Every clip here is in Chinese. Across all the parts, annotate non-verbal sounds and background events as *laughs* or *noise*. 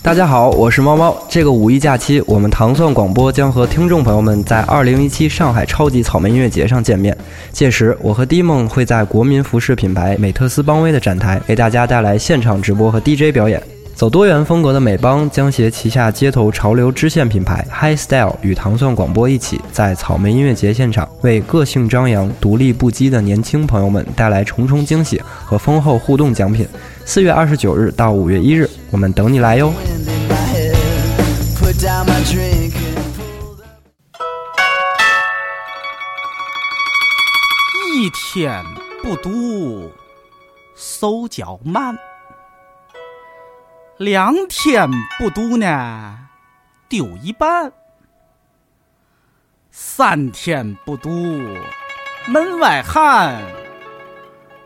大家好，我是猫猫。这个五一假期，我们糖蒜广播将和听众朋友们在2017上海超级草莓音乐节上见面。届时，我和 D 梦会在国民服饰品牌美特斯邦威的展台，为大家带来现场直播和 DJ 表演。走多元风格的美邦将携旗下街头潮流支线品牌 High Style 与糖蒜广播一起，在草莓音乐节现场为个性张扬、独立不羁的年轻朋友们带来重重惊喜和丰厚互动奖品。四月二十九日到五月一日，我们等你来哟！一天不读，手脚慢。两天不读呢，丢一半；三天不读，门外汉；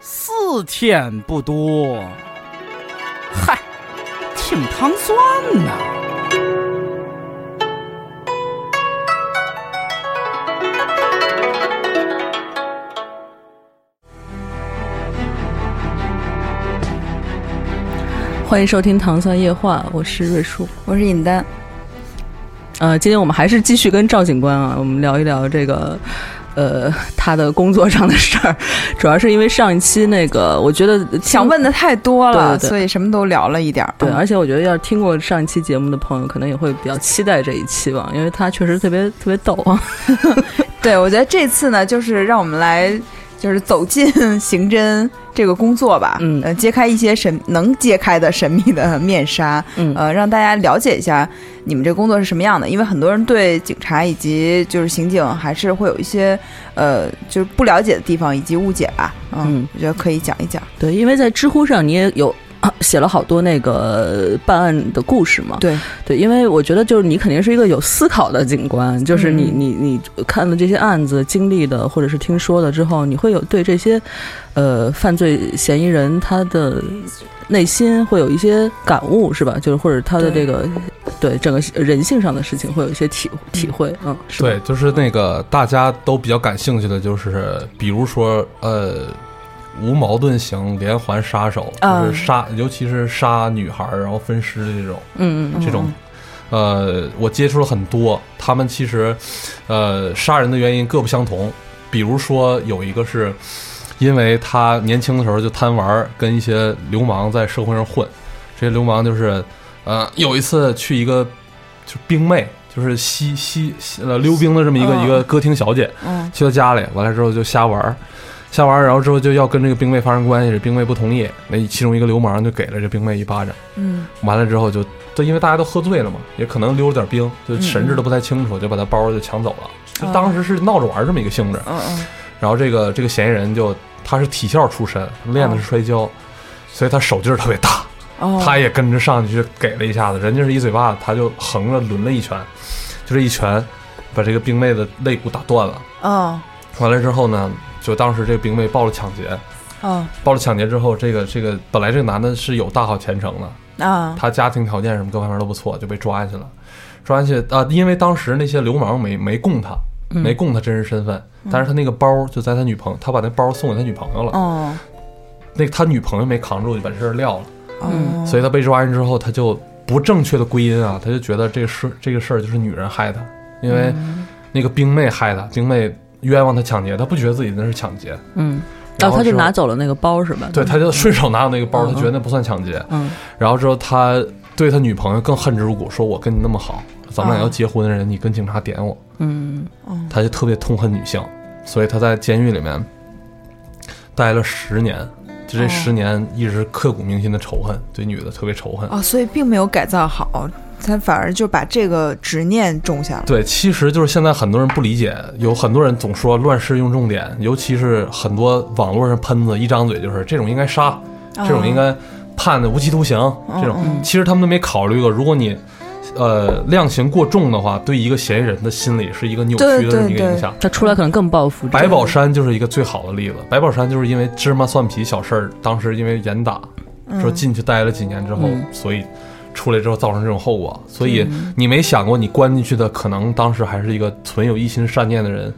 四天不读，听糖蒜呐。欢迎收听《糖蒜夜话》，我是瑞叔，我是尹丹。呃，今天我们还是继续跟赵警官啊，我们聊一聊这个，呃，他的工作上的事儿。*laughs* 主要是因为上一期那个，我觉得想问的太多了，所以什么都聊了一点儿。对，而且我觉得要是听过上一期节目的朋友，可能也会比较期待这一期吧，因为他确实特别特别逗啊。*laughs* 对，我觉得这次呢，就是让我们来。就是走进刑侦这个工作吧，嗯，呃，揭开一些神能揭开的神秘的面纱，嗯，呃，让大家了解一下你们这工作是什么样的。因为很多人对警察以及就是刑警还是会有一些呃，就是不了解的地方以及误解吧，嗯，我觉得可以讲一讲。对，因为在知乎上你也有。写了好多那个办案的故事嘛？对对，因为我觉得就是你肯定是一个有思考的警官，就是你你你看了这些案子经历的或者是听说的之后，你会有对这些呃犯罪嫌疑人他的内心会有一些感悟是吧？就是或者他的这个对整个人性上的事情会有一些体体会嗯，对，就是那个大家都比较感兴趣的就是比如说呃。无矛盾型连环杀手，就是杀，尤其是杀女孩然后分尸的这种，嗯嗯，这种，呃，我接触了很多，他们其实，呃，杀人的原因各不相同。比如说有一个是，因为他年轻的时候就贪玩，跟一些流氓在社会上混，这些流氓就是，呃，有一次去一个就冰妹，就是西西呃溜冰的这么一个一个歌厅小姐，去他家里，完了之后就瞎玩。下完，然后之后就要跟这个兵妹发生关系，这兵妹不同意，那其中一个流氓就给了这兵妹一巴掌。嗯，完了之后就，都因为大家都喝醉了嘛，也可能溜了点冰，就神志都不太清楚，就把他包就抢走了。就当时是闹着玩这么一个性质。嗯嗯。然后这个这个嫌疑人就他是体校出身，练的是摔跤，所以他手劲儿特别大。哦。他也跟着上去就给了一下子，人家是一嘴巴子，他就横着抡了一拳，就这一拳把这个兵妹的肋骨打断了。哦。完了之后呢？就当时这个兵妹报了抢劫，啊，报了抢劫之后，这个这个本来这个男的是有大好前程的啊，他家庭条件什么各方面都不错，就被抓去了。抓进去啊，因为当时那些流氓没没供他，没供他真实身份，但是他那个包就在他女朋友，他把那包送给他女朋友了。哦，那他女朋友没扛住，就把这事撂了。嗯，所以他被抓进之后，他就不正确的归因啊，他就觉得这个事这个事儿就是女人害他，因为那个兵妹害他，兵妹。冤枉他抢劫，他不觉得自己那是抢劫。嗯，然后他就拿走了那个包，是吧？对，他就顺手拿了那个包，他觉得那不算抢劫。嗯，然后之后他对他女朋友更恨之入骨，说我跟你那么好，咱们俩要结婚的人，你跟警察点我。嗯，他就特别痛恨女性，所以他在监狱里面待了十年，就这十年一直刻骨铭心的仇恨，对女的特别仇恨。哦，所以并没有改造好。他反而就把这个执念种下了。对，其实就是现在很多人不理解，有很多人总说乱世用重点，尤其是很多网络上喷子一张嘴就是这种应该杀，这种应该判的无期徒刑。这种其实他们都没考虑过，如果你呃量刑过重的话，对一个嫌疑人的心理是一个扭曲的这么一个影响。他出来可能更报复。白宝山就是一个最好的例子。白宝山就是因为芝麻蒜皮小事儿，当时因为严打，说进去待了几年之后，所以。出来之后造成这种后果，所以你没想过，你关进去的可能当时还是一个存有一心善念的人，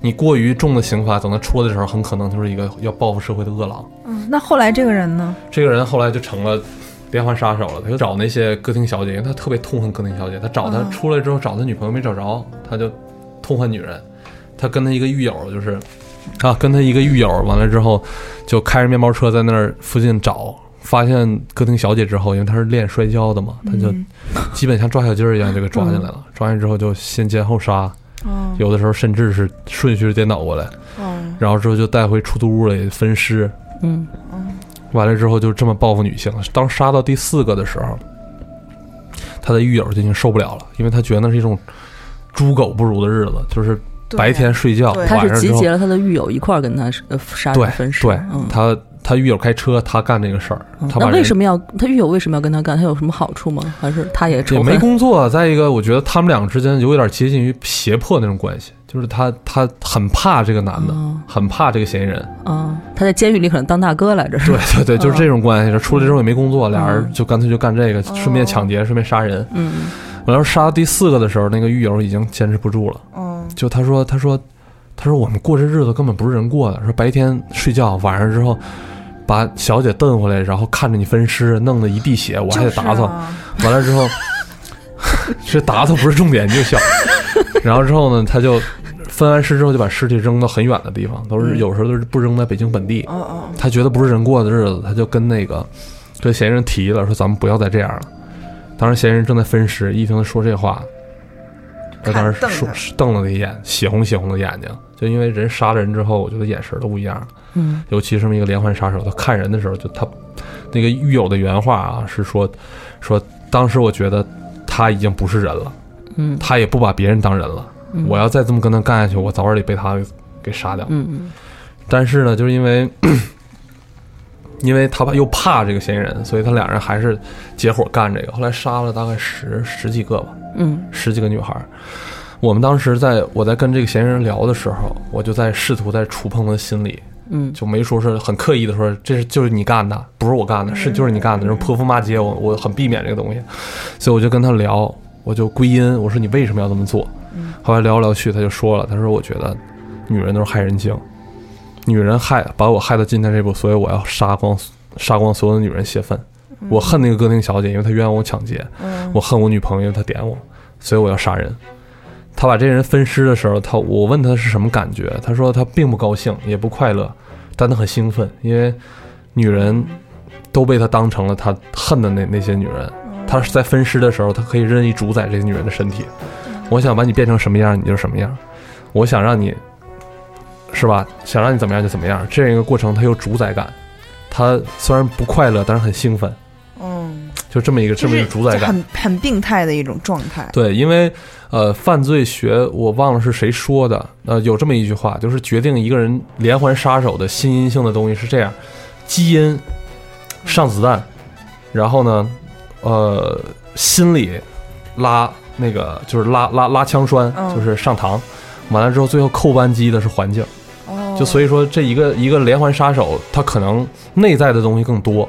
你过于重的刑罚，等他出来的时候，很可能就是一个要报复社会的恶狼。嗯，那后来这个人呢？这个人后来就成了连环杀手了，他就找那些歌厅小姐，因为他特别痛恨歌厅小姐。他找他出来之后找他女朋友没找着，他就痛恨女人。他跟他一个狱友就是啊，跟他一个狱友完了之后，就开着面包车在那儿附近找，发现歌厅小姐之后，因为她是练摔跤的嘛，她就基本像抓小鸡儿一样就给抓进来了。抓进之后就先奸后杀，有的时候甚至是顺序颠倒过来。然后之后就带回出租屋里分尸，嗯嗯，完了之后就这么报复女性。当杀到第四个的时候，他的狱友就已经受不了了，因为他觉得那是一种猪狗不如的日子，就是白天睡觉，他是集结了他的狱友一块儿跟他呃杀人分尸。对，他他狱友开车，他干这个事儿。那为什么要他狱友为什么要跟他干？他有什么好处吗？还是他也也没工作？再一个，我觉得他们两个之间有点接近于胁迫那种关系。就是他，他很怕这个男的，很怕这个嫌疑人。啊，他在监狱里可能当大哥来着。对对对，就是这种关系。出来之后也没工作，俩人就干脆就干这个，顺便抢劫，顺便杀人。嗯。我要杀到第四个的时候，那个狱友已经坚持不住了。嗯。就他说，他说，他说我们过这日子根本不是人过的。说白天睡觉，晚上之后把小姐蹬回来，然后看着你分尸，弄得一地血，我还得打扫。完了之后，*laughs* 这打扫不是重点，你就笑。*laughs* 然后之后呢，他就。分完尸之后就把尸体扔到很远的地方，都是有时候都是不扔在北京本地。他觉得不是人过的日子，他就跟那个跟嫌疑人提了，说咱们不要再这样了。当时嫌疑人正在分尸，一听他说这话，他当时说瞪了他一眼，血红血红的眼睛，就因为人杀了人之后，我觉得眼神都不一样。嗯，尤其是这么一个连环杀手，他看人的时候，就他那个狱友的原话啊，是说说当时我觉得他已经不是人了，嗯，他也不把别人当人了。我要再这么跟他干下去，我早晚得被他给杀掉。嗯嗯。但是呢，就是因为，*coughs* 因为他怕又怕这个嫌疑人，所以他俩人还是结伙干这个。后来杀了大概十十几个吧，嗯，十几个女孩。我们当时在我在跟这个嫌疑人聊的时候，我就在试图在触碰他的心理，嗯，就没说是很刻意的说这是就是你干的，不是我干的，是就是你干的，然后泼妇骂街，我我很避免这个东西，所以我就跟他聊，我就归因，我说你为什么要这么做？后来聊来聊去，他就说了：“他说我觉得女人都是害人精，女人害把我害到今天这步，所以我要杀光杀光所有的女人泄愤。我恨那个歌厅小姐，因为她冤枉我抢劫；我恨我女朋友，她点我，所以我要杀人。他把这人分尸的时候，他我问他是什么感觉，他说他并不高兴，也不快乐，但他很兴奋，因为女人都被他当成了他恨的那那些女人。他是在分尸的时候，他可以任意主宰这些女人的身体。”我想把你变成什么样，你就什么样。我想让你，是吧？想让你怎么样就怎么样。这样一个过程，他有主宰感。他虽然不快乐，但是很兴奋。嗯，就这么一个这么一个主宰感，很很病态的一种状态。对，因为呃，犯罪学我忘了是谁说的，呃，有这么一句话，就是决定一个人连环杀手的心因性的东西是这样：基因上子弹，然后呢，呃，心理拉。那个就是拉拉拉枪栓，就是上膛，完了之后最后扣扳机的是环境，就所以说这一个一个连环杀手，他可能内在的东西更多，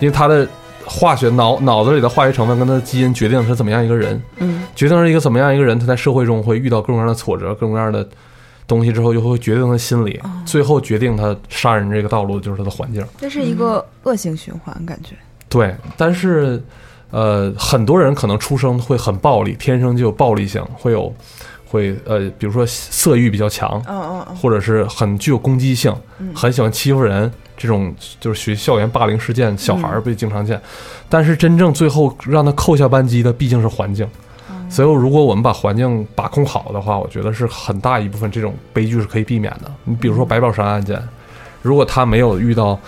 因为他的化学脑脑子里的化学成分跟他的基因决定他怎么样一个人，嗯，决定是一个怎么样一个人，他在社会中会遇到各种各样的挫折，各种各样的东西之后，又会决定他心理，最后决定他杀人这个道路就是他的环境，这是一个恶性循环，感觉。对，但是。呃，很多人可能出生会很暴力，天生就有暴力性，会有，会呃，比如说色欲比较强，嗯嗯，或者是很具有攻击性，很喜欢欺负人，这种就是学校园霸凌事件，小孩儿被经常见。但是真正最后让他扣下扳机的毕竟是环境，所以如果我们把环境把控好的话，我觉得是很大一部分这种悲剧是可以避免的。你比如说白宝山案件，如果他没有遇到。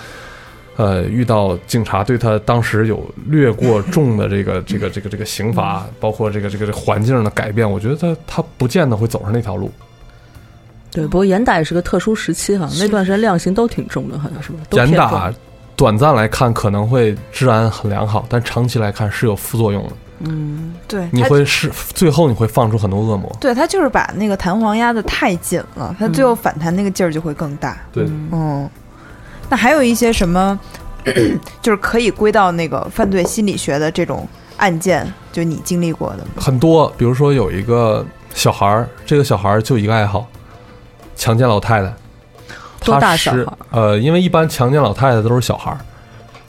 呃，遇到警察对他当时有略过重的这个 *coughs* 这个这个这个刑罚，包括这个这个环境的改变，我觉得他他不见得会走上那条路。对，不过严打也是个特殊时期哈，那段时间量刑都挺重的，好像是吧？严打短暂来看可能会治安很良好，但长期来看是有副作用的。嗯，对，你会是最后你会放出很多恶魔。对他就是把那个弹簧压的太紧了，他最后反弹那个劲儿就会更大。对，嗯。那还有一些什么，*coughs* 就是可以归到那个犯罪心理学的这种案件，就你经历过的很多。比如说有一个小孩儿，这个小孩儿就一个爱好，强奸老太太。多大小孩？呃，因为一般强奸老太太都是小孩儿，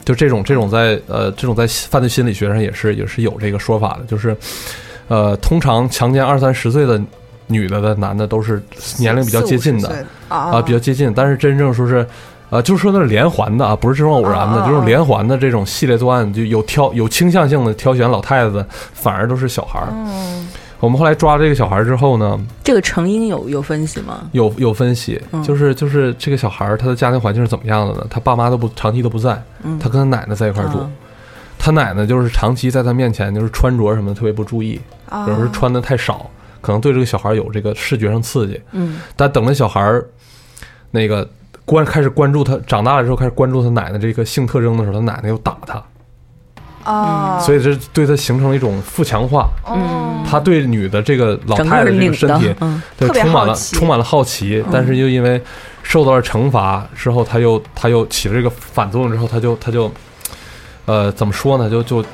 就这种这种在呃这种在犯罪心理学上也是也是有这个说法的，就是呃通常强奸二三十岁的女的的男的都是年龄比较接近的啊比较接近，但是真正说是呃就是说那是连环的啊，不是这种偶然的，这种连环的这种系列作案就有挑有倾向性的挑选老太太的，反而都是小孩儿。我们后来抓这个小孩之后呢，这个成因有有分析吗？有有分析，就是就是这个小孩他的家庭环境是怎么样的呢？他爸妈都不长期都不在，他跟他奶奶在一块住，他奶奶就是长期在他面前就是穿着什么的特别不注意，有时候穿的太少，可能对这个小孩有这个视觉上刺激。嗯，但等着小孩那个关开始关注他长大了之后开始关注他奶奶这个性特征的时候，他奶奶又打他。啊，所以这对他形成了一种负强化。嗯，他对女的这个老太太这个身体，对充满了充满了好奇，但是又因为受到了惩罚之后，他又他又起了这个反作用之后，他就他就，呃，怎么说呢？就就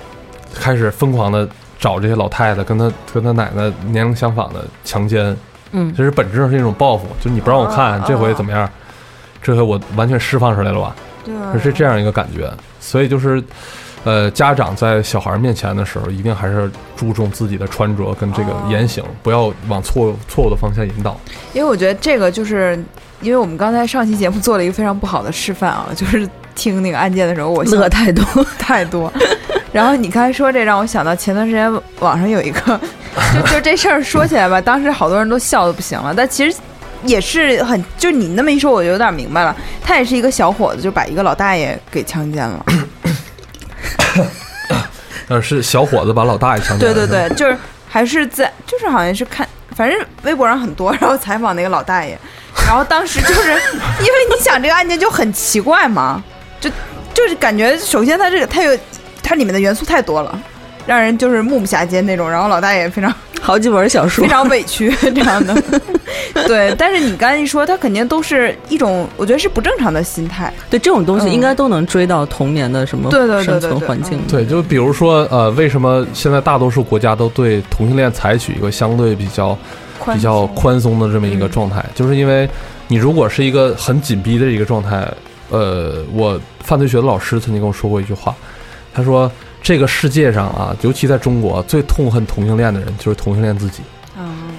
开始疯狂的找这些老太太，跟他跟他奶奶年龄相仿的强奸。嗯，其实本质上是一种报复，就你不让我看，这回怎么样？这回我完全释放出来了吧？对，是这样一个感觉。所以就是。呃，家长在小孩面前的时候，一定还是注重自己的穿着跟这个言行，不要往错错误的方向引导。因为我觉得这个就是，因为我们刚才上期节目做了一个非常不好的示范啊，*laughs* 就是听那个案件的时候，我乐太多太多。*laughs* 然后你刚才说这，让我想到前段时间网上有一个，就就这事儿说起来吧，当时好多人都笑的不行了，但其实也是很，就你那么一说，我就有点明白了。他也是一个小伙子，就把一个老大爷给强奸了。*coughs* 呃，是小伙子把老大爷强奸了。对对对，就是还是在，就是好像是看，反正微博上很多，然后采访那个老大爷，然后当时就是因为你想这个案件就很奇怪嘛，就就是感觉首先他这个他有它里面的元素太多了，让人就是目不暇接那种，然后老大爷非常。*laughs* 好几本小说，非常委屈 *laughs* 这样的，*laughs* 对。但是你刚才一说，他肯定都是一种，我觉得是不正常的心态。对这种东西，应该都能追到童年的什么生存环境。对，就比如说，呃，为什么现在大多数国家都对同性恋采取一个相对比较比较宽松的这么一个状态？就是因为你如果是一个很紧逼的一个状态，呃，我犯罪学的老师曾经跟我说过一句话，他说。这个世界上啊，尤其在中国，最痛恨同性恋的人就是同性恋自己。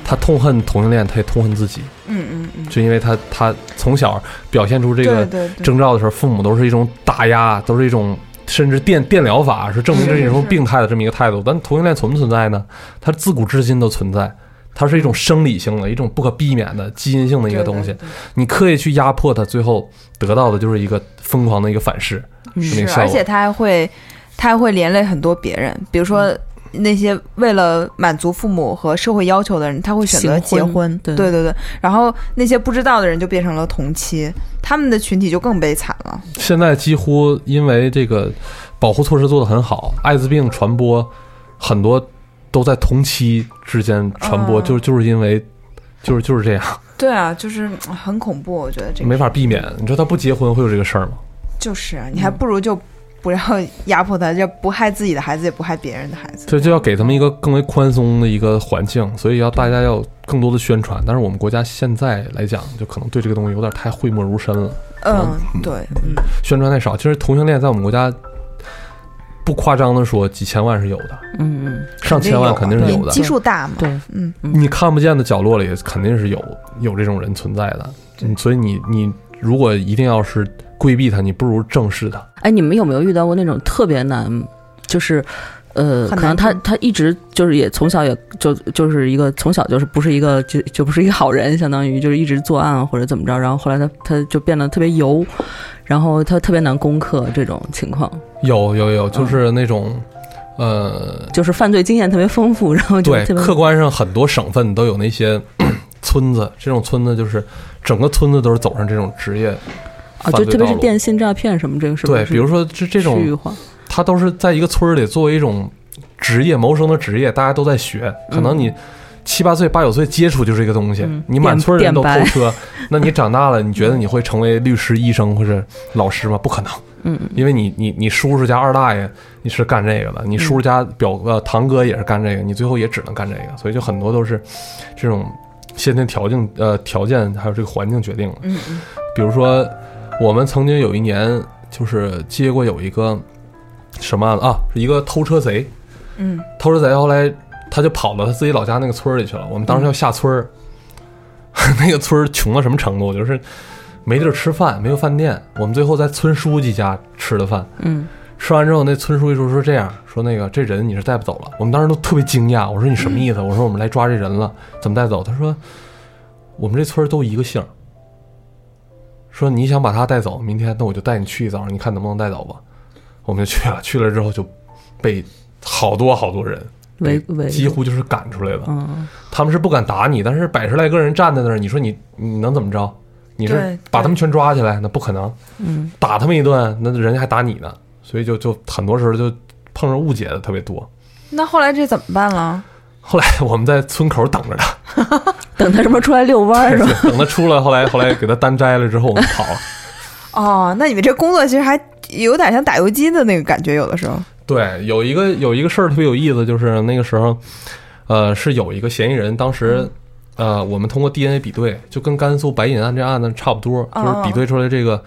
他痛恨同性恋，他也痛恨自己。嗯嗯嗯。就因为他他从小表现出这个征兆的时候，父母都是一种打压，都是一种甚至电电疗法，是证明这是一种病态的这么一个态度。但同性恋存不存在呢？它自古至今都存在，它是一种生理性的一种不可避免的基因性的一个东西。你刻意去压迫它，最后得到的就是一个疯狂的一个反噬。是，而且他还会。他还会连累很多别人，比如说那些为了满足父母和社会要求的人，他会选择结婚。对对对，然后那些不知道的人就变成了同妻，他们的群体就更悲惨了。现在几乎因为这个保护措施做得很好，艾滋病传播很多都在同期之间传播，就就是因为就是就是这样。对啊，就是很恐怖，我觉得这个没法避免。你说他不结婚会有这个事儿吗？就是啊，你还不如就。不要压迫他，就不害自己的孩子，也不害别人的孩子。这就要给他们一个更为宽松的一个环境，所以要大家要更多的宣传。但是我们国家现在来讲，就可能对这个东西有点太讳莫如深了。嗯，对，嗯，宣传太少。其实同性恋在我们国家，不夸张的说，几千万是有的。嗯嗯，上千万肯定是有的。基数大嘛？对，嗯，你看不见的角落里肯定是有有这种人存在的。嗯，所以你你如果一定要是。规避他，你不如正视他。哎，你们有没有遇到过那种特别难，就是，呃，可能他他一直就是也从小也就就是一个从小就是不是一个就就不是一个好人，相当于就是一直作案或者怎么着，然后后来他他就变得特别油，然后他特别难攻克这种情况。有有有，就是那种，呃，就是犯罪经验特别丰富，然后对客观上很多省份都有那些 *clears throat* 村子，这种村子就是整个村子都是走上这种职业。啊，就特别是电信诈骗什么这个是对，比如说这这种，他都是在一个村儿里作为一种职业谋生的职业，大家都在学。可能你七八岁、八九岁接触就是一个东西，你满村人都偷车，*laughs* 那你长大了，你觉得你会成为律师、医生或者老师吗？不可能。嗯，因为你你你叔叔家二大爷你是干这个的，你叔叔家表呃堂哥也是干这个，你最后也只能干这个。所以就很多都是这种先天条件呃条件还有这个环境决定了。嗯嗯，比如说。我们曾经有一年就是接过有一个什么案子啊，是一个偷车贼，嗯，偷车贼后来他就跑到他自己老家那个村里去了。我们当时要下村儿，*laughs* 那个村儿穷到什么程度？就是没地儿吃饭，没有饭店。我们最后在村书记家吃的饭。嗯吃完之后，那村书记说说这样说那个这人你是带不走了。我们当时都特别惊讶，我说你什么意思？我说我们来抓这人了，怎么带走？他说我们这村儿都一个姓儿。说你想把他带走，明天那我就带你去一遭，你看能不能带走吧？我们就去了，去了之后就被好多好多人围围几乎就是赶出来了。嗯他们是不敢打你，但是百十来个人站在那儿，你说你你能怎么着？你是把他们全抓起来？那不可能，嗯打他们一顿，那人家还打你呢。所以就就很多时候就碰上误解的特别多。那后来这怎么办了？后来我们在村口等着他，*laughs* 等他什么出来遛弯儿是吧？*laughs* 等他出来，后来后来给他单摘了之后，我们跑了。*laughs* 哦，那你们这工作其实还有点像打游击的那个感觉，有的时候。对，有一个有一个事儿特别有意思，就是那个时候，呃，是有一个嫌疑人，当时，呃，我们通过 DNA 比对，就跟甘肃白银案这案子差不多，哦就是比对出来这个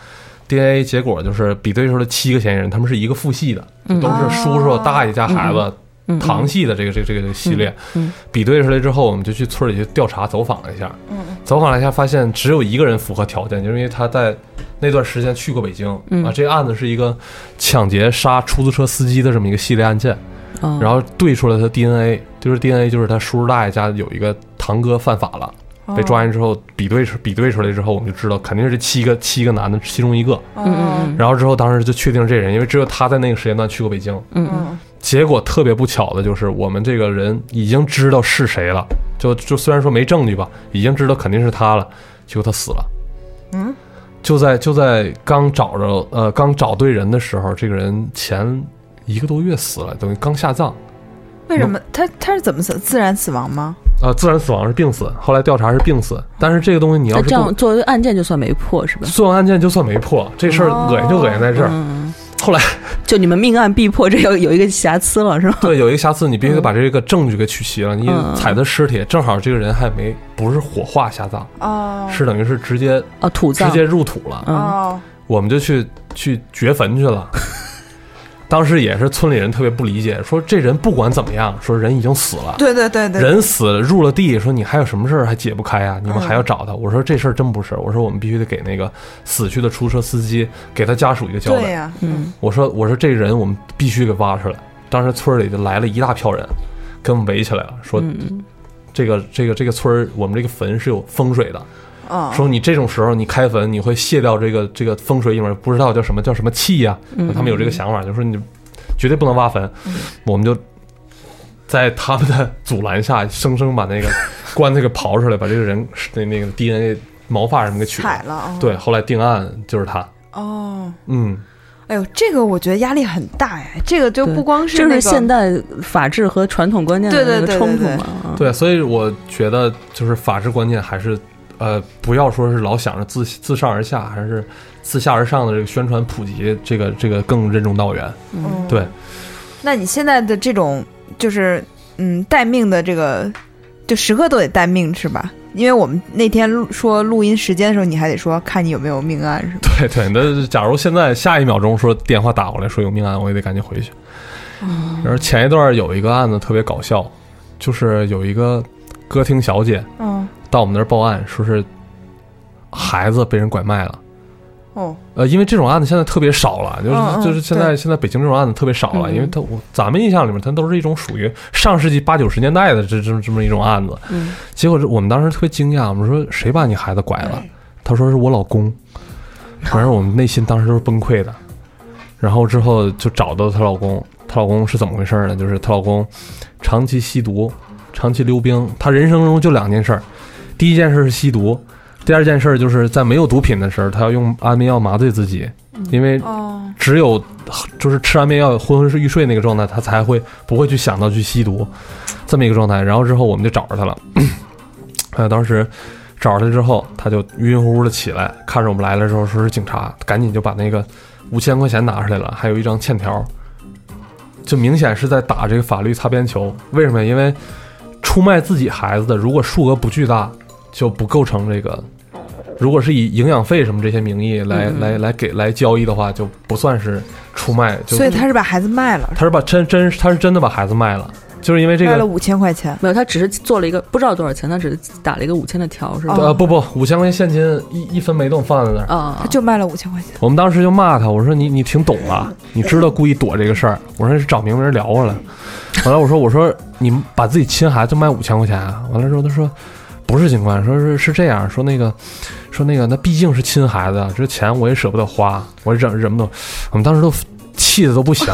DNA 结果，就是比对出来七个嫌疑人，他们是一个父系的，嗯都是叔叔、大爷家孩子。嗯堂系的这个这个这个系列，嗯比对出来之后，我们就去村里去调查走访了一下，嗯走访了一下，发现只有一个人符合条件，就是因为他在那段时间去过北京、嗯啊。这个案子是一个抢劫杀出租车司机的这么一个系列案件，嗯然后对出来他 DNA，就是 DNA 就是他叔叔大爷家有一个堂哥犯法了，被抓完之后比对出比对出来之后，我们就知道肯定是这七个七个男的其中一个。哦嗯嗯然后之后当时就确定这人，因为只有他在那个时间段去过北京。嗯结果特别不巧的就是，我们这个人已经知道是谁了，就就虽然说没证据吧，已经知道肯定是他了，结果他死了。嗯，就在就在刚找着呃刚找对人的时候，这个人前一个多月死了，等于刚下葬。为什么他他是怎么死？自然死亡吗？呃，自然死亡是病死，后来调查是病死，但是这个东西你要是这样作为案件就算没破是吧？作为案件就算没破，这事儿哦恶心就恶心在这儿。嗯，后来就你们命案必破，这有有一个瑕疵了是吧？对有一个瑕疵，你必须得把这个证据给取齐了。你踩的尸体正好这个人还没不是火化下葬，哦，是等于是直接哦，土葬直接入土了，嗯哦，我们就去去掘坟去了。当时也是村里人特别不理解，说这人不管怎么样，说人已经死了，对对对对，人死了入了地，说你还有什么事儿还解不开啊？你们嗯还要找他？我说这事儿真不是，我说我们必须得给那个死去的出租车司机给他家属一个交代。对呀，嗯我说我说这人我们必须给挖出来。当时村里就来了一大票人，给我们围起来了，说嗯这个这个这个村儿我们这个坟是有风水的，嗯，说你这种时候你开坟，你会卸掉这个这个风水里面不知道叫什么叫什么气呀、嗯，他们有这个想法，就说你绝对不能挖坟。我们就在他们的阻拦下，生生把那个棺材给刨出来，把这个人那那个 DNA 毛发什么给取了。对，后来定案就是他。哦。嗯，哎呦，这个我觉得压力很大哎，这个就不光是这那个是现代法治和传统观念的冲突嘛？啊对，所以我觉得就是法治观念还是呃，不要说是老想着自自上而下，还是自下而上的这个宣传普及，这个这个更任重道远。嗯对，那你现在的这种就是嗯待命的这个，就时刻都得待命是吧？因为我们那天录说录音时间的时候，你还得说看你有没有命案是吧？对对，那假如现在下一秒钟说电话打过来说有命案，我也得赶紧回去。然后前一段有一个案子特别搞笑，就是有一个歌厅小姐嗯到我们那儿报案，说是孩子被人拐卖了。哦呃，因为这种案子现在特别少了，就是、就是现在现在北京这种案子特别少了，嗯因为他我咱们印象里面，它都是一种属于上世纪八九十年代的这这么这么一种案子。嗯结果这我们当时特别惊讶，我们说谁把你孩子拐了？他说是我老公。反正我们内心当时都是崩溃的。然后之后就找到她老公，她老公是怎么回事呢？就是她老公长期吸毒，长期溜冰。他人生中就两件事儿，第一件事是吸毒，第二件事就是在没有毒品的时候，他要用安眠药麻醉自己，因为哦只有就是吃安眠药昏昏欲睡那个状态，他才会不会去想到去吸毒，这么一个状态。然后之后我们就找着他了，*clears throat* 呃，当时找着他之后，他就晕晕乎乎的起来，看着我们来了之后说是警察，赶紧就把那个五千块钱拿出来了，还有一张欠条，就明显是在打这个法律擦边球。为什么？因为出卖自己孩子的，如果数额不巨大，就不构成这个如果是以营养费什么这些名义来、嗯。来来给来交易的话，就不算是出卖，就所以他是把孩子卖了，他是把真真他是真的把孩子卖了，就是因为这个卖了五千块钱。没有，他只是做了一个不知道多少钱，他只是打了一个五千的条，是吧？哦。呃不不五千块钱现金一一分没动放在那儿，啊，他就卖了五千块钱，我们当时就骂他，我说你你挺懂啊，你知道故意躲这个事儿，我说是找明明人聊过来，后来我说我说你把自己亲孩子卖五千块钱啊，完了之后他说不是警官，说是是这样说那个说那个那毕竟是亲孩子，这钱我也舍不得花，我忍忍不得，我们当时都气的都不行。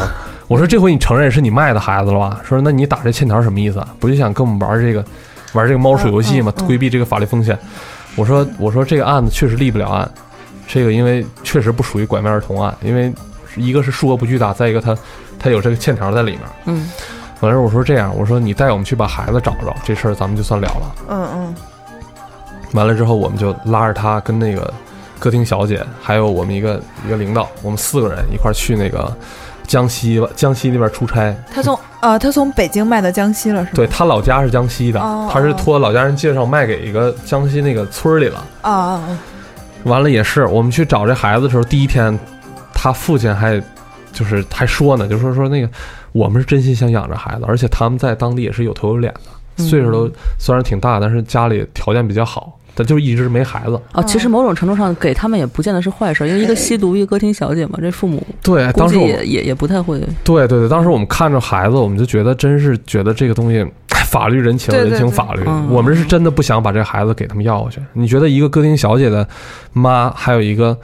我说这回你承认是你卖的孩子了吧？说那你打这欠条什么意思啊？不就想跟我们玩这个玩这个猫鼠游戏吗？规避这个法律风险。我说我说这个案子确实立不了案，这个因为确实不属于拐卖儿童案，因为一个是数额不巨大，再一个他他有这个欠条在里面。嗯，完了我说这样，我说你带我们去把孩子找着，这事儿咱们就算了了。嗯嗯，完了之后，我们就拉着他跟那个歌厅小姐，还有我们一个一个领导，我们四个人一块儿去那个江西江西那边出差。他从呃他从北京卖到江西了是吗？对他老家是江西的，哦他是托老家人介绍卖给一个江西那个村儿里了。啊啊啊！完了也是，我们去找这孩子的时候，第一天，他父亲还就是还说呢，就说说那个我们是真心想养着孩子，而且他们在当地也是有头有脸的，嗯岁数都虽然挺大，但是家里条件比较好，但就一直没孩子。哦，其实某种程度上给他们也不见得是坏事，因为一个吸毒，一个歌厅小姐嘛，这父母对，当时也也也不太会。对对对，当时我们看着孩子，我们就觉得真是觉得这个东西，法律人情，人情法律，嗯我们是真的不想把这孩子给他们要过去。你觉得一个歌厅小姐的妈，还有一个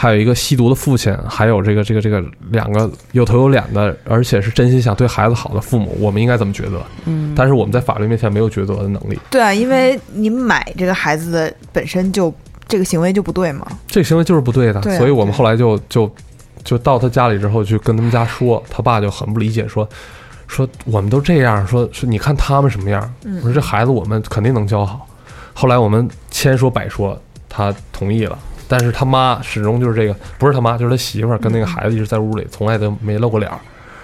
还有一个吸毒的父亲，还有这个这个这个两个有头有脸的，而且是真心想对孩子好的父母，我们应该怎么抉择？嗯，但是我们在法律面前没有抉择的能力，对啊，因为你买这个孩子的本身就这个行为就不对嘛。这个行为就是不对的。对啊所以我们后来就就就到他家里之后，去跟他们家说，他爸就很不理解，说说我们都这样，说说你看他们什么样。嗯我说这孩子我们肯定能教好。后来我们千说百说，他同意了。但是他妈始终就是这个，不是他妈，就是他媳妇儿跟那个孩子一直在屋里，从来都没露过脸儿。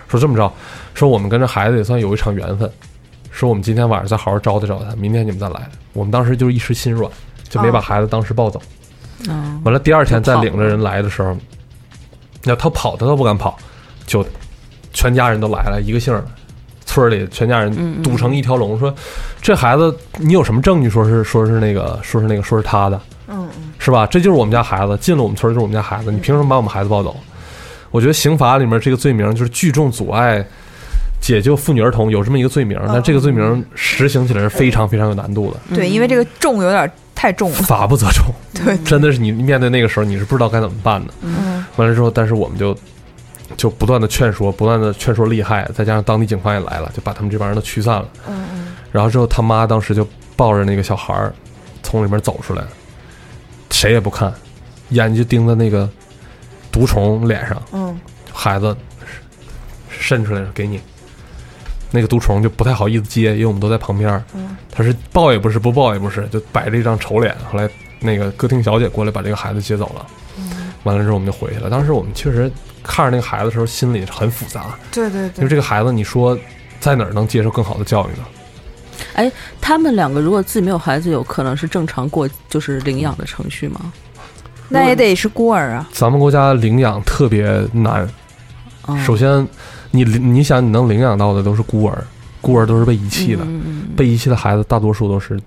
说这么着，说我们跟这孩子也算有一场缘分，说我们今天晚上再好好招待招待他，明天你们再来。我们当时就是一时心软，就没把哦孩子当时抱走。嗯完了，第二天再领着人来的时候，那他跑他都不敢跑，就全家人都来了，一个姓儿，村儿里全家人堵成一条龙，说这孩子你有什么证据说是说是那个说是那个说是他的，嗯嗯，是吧？这就是我们家孩子，进了我们村儿就是我们家孩子，你凭什么把我们孩子抱走？我觉得刑法里面这个罪名就是聚众阻碍解救妇女儿童有这么一个罪名，但这个罪名实行起来是非常非常有难度的，对，因为这个重有点太重了。法不责众。*laughs* 对，真的是你面对那个时候，你是不知道该怎么办的。嗯完了之后，但是我们就就不断的劝说，不断的劝说厉害，再加上当地警方也来了，就把他们这帮人都驱散了。嗯嗯，然后之后他妈当时就抱着那个小孩儿从里面走出来，谁也不看，眼睛就盯在那个毒虫脸上，嗯孩子伸出来了给你。那个毒虫就不太好意思接，因为我们都在旁边。嗯他是抱也不是，不抱也不是，就摆着一张丑脸。后来那个歌厅小姐过来把这个孩子接走了。嗯完了之后我们就回去了。当时我们确实看着那个孩子的时候，心里很复杂，对对因为，这个孩子，你说在哪儿能接受更好的教育呢？他们两个如果自己没有孩子，有可能是正常过就是领养的程序吗？那也得是孤儿啊。咱们国家领养特别难。嗯首先，你你想你能领养到的都是孤儿，孤儿都是被遗弃的，嗯嗯嗯被遗弃的孩子大多数都是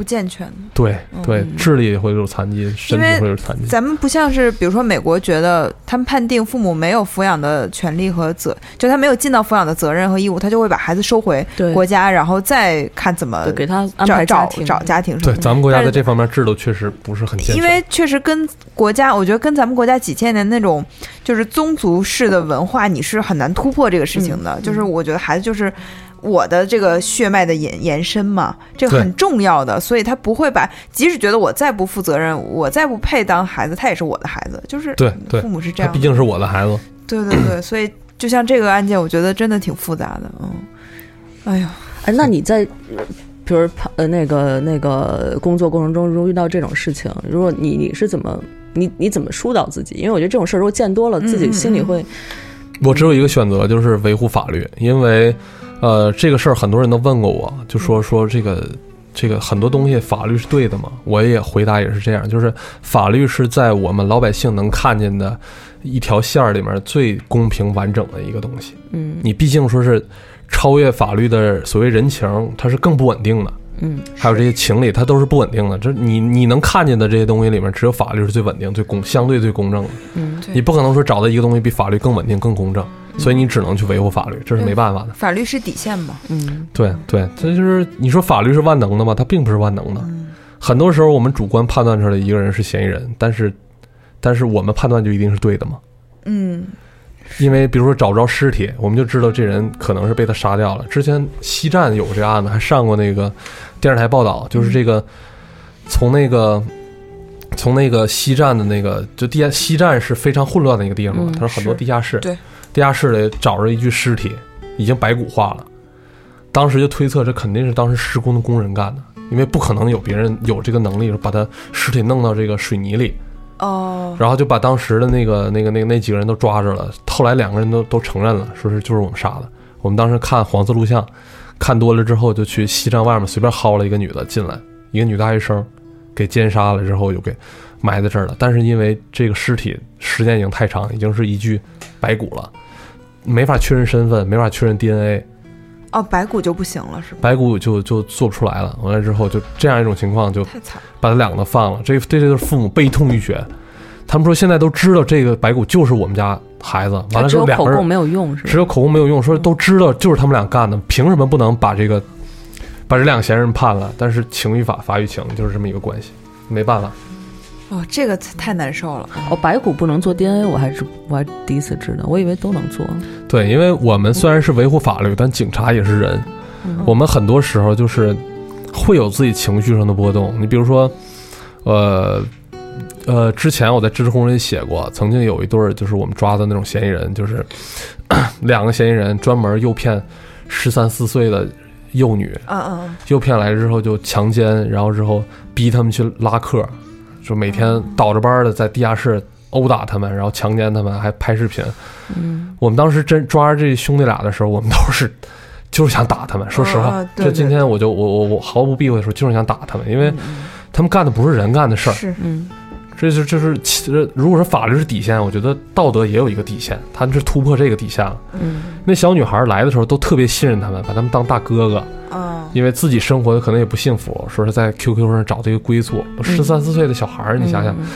不健全的，对对嗯智力也会有残疾，身体会有残疾。咱们不像是，比如说美国觉得他们判定父母没有抚养的权利和责，就他没有尽到抚养的责任和义务，他就会把孩子收回对国家，然后再看怎么给他安排找家庭找家庭什对，么的。咱们国家但是在这方面制度确实不是很健全。因为确实跟国家，我觉得跟咱们国家几千年那种就是宗族式的文化，你是很难突破这个事情的。嗯就是我觉得孩子就是我的这个血脉的延延伸嘛，这个很重要的，所以他不会把，即使觉得我再不负责任，我再不配当孩子，他也是我的孩子，就是对对。父母是这样，他毕竟是我的孩子。对对对，*clears throat* 所以就像这个案件，我觉得真的挺复杂的，嗯，哎呀，哎，那你在比如呃那个那个工作过程中，如果遇到这种事情，如果你你是怎么你你怎么疏导自己？因为我觉得这种事儿如果见多了，自己心里会我只有一个选择，就是维护法律，因为，呃，这个事儿很多人都问过我，就说说这个这个很多东西法律是对的嘛？我也回答也是这样，就是法律是在我们老百姓能看见的一条线儿里面最公平完整的一个东西。嗯你毕竟说是超越法律的所谓人情，它是更不稳定的。嗯还有这些情理，它都是不稳定的。这你你能看见的这些东西里面，只有法律是最稳定、最公相对最公正的。嗯你不可能说找到一个东西比法律更稳定、更公正，所以你只能去维护法律，这是没办法的。法律是底线嘛？嗯对对，这就是你说法律是万能的吗？它并不是万能的。很多时候我们主观判断出来一个人是嫌疑人，但是但是我们判断就一定是对的吗？嗯因为比如说找不着尸体，我们就知道这人可能是被他杀掉了。之前西站有这案子，还上过那个电视台报道，就是这个从那个从那个西站的那个就地下西站是非常混乱的一个地方嘛，嗯它是很多地下室，对，地下室里找着一具尸体，已经白骨化了。当时就推测这肯定是当时施工的工人干的，因为不可能有别人有这个能力把他尸体弄到这个水泥里。哦然后就把当时的那个那个那个那几个人都抓着了。后来两个人都都承认了，说是就是我们杀的。我们当时看黄色录像，看多了之后，就去西站外面随便薅了一个女的进来，一个女大学生，给奸杀了之后就给埋在这儿了。但是因为这个尸体时间已经太长，已经是一具白骨了，没法确认身份，没法确认 DNA，哦，白骨就不行了是吧？白骨就就做不出来了。完了之后就这样一种情况就太惨。把他两个都放了，这这对父母悲痛欲绝。他们说现在都知道这个白骨就是我们家孩子，完了之后两个人口供没有用是吧？只有口供没有用，说都知道就是他们俩干的，凭什么不能把这个把这两个嫌疑人判了？但是情与法，法与情就是这么一个关系，没办法。哦，这个太难受了。哦，白骨不能做 DNA，我还是我还第一次知道，我以为都能做。对，因为我们虽然是维护法律，但警察也是人，嗯我们很多时候就是会有自己情绪上的波动。你比如说，呃呃，之前我在知识红人写过，曾经有一对儿就是我们抓的那种嫌疑人，就是 *coughs* 两个嫌疑人专门诱骗十三四岁的幼女，嗯嗯诱骗来之后就强奸，然后之后逼他们去拉客，就每天倒着班儿的在地下室殴打他们，然后强奸他们，还拍视频。嗯我们当时真抓着这兄弟俩的时候，我们都是 *laughs* 就是想打他们。说实话啊，对这今天我就我我我毫不避讳的说，就是想打他们，因为他们干的不是人干的事儿。是嗯这就这是其实如果说法律是底线，我觉得道德也有一个底线，他们是突破这个底线了。嗯那小女孩来的时候都特别信任他们，把他们当大哥哥。嗯因为自己生活的可能也不幸福，说是在 QQ 上找这个归宿，十三四岁的小孩儿，你想想。嗯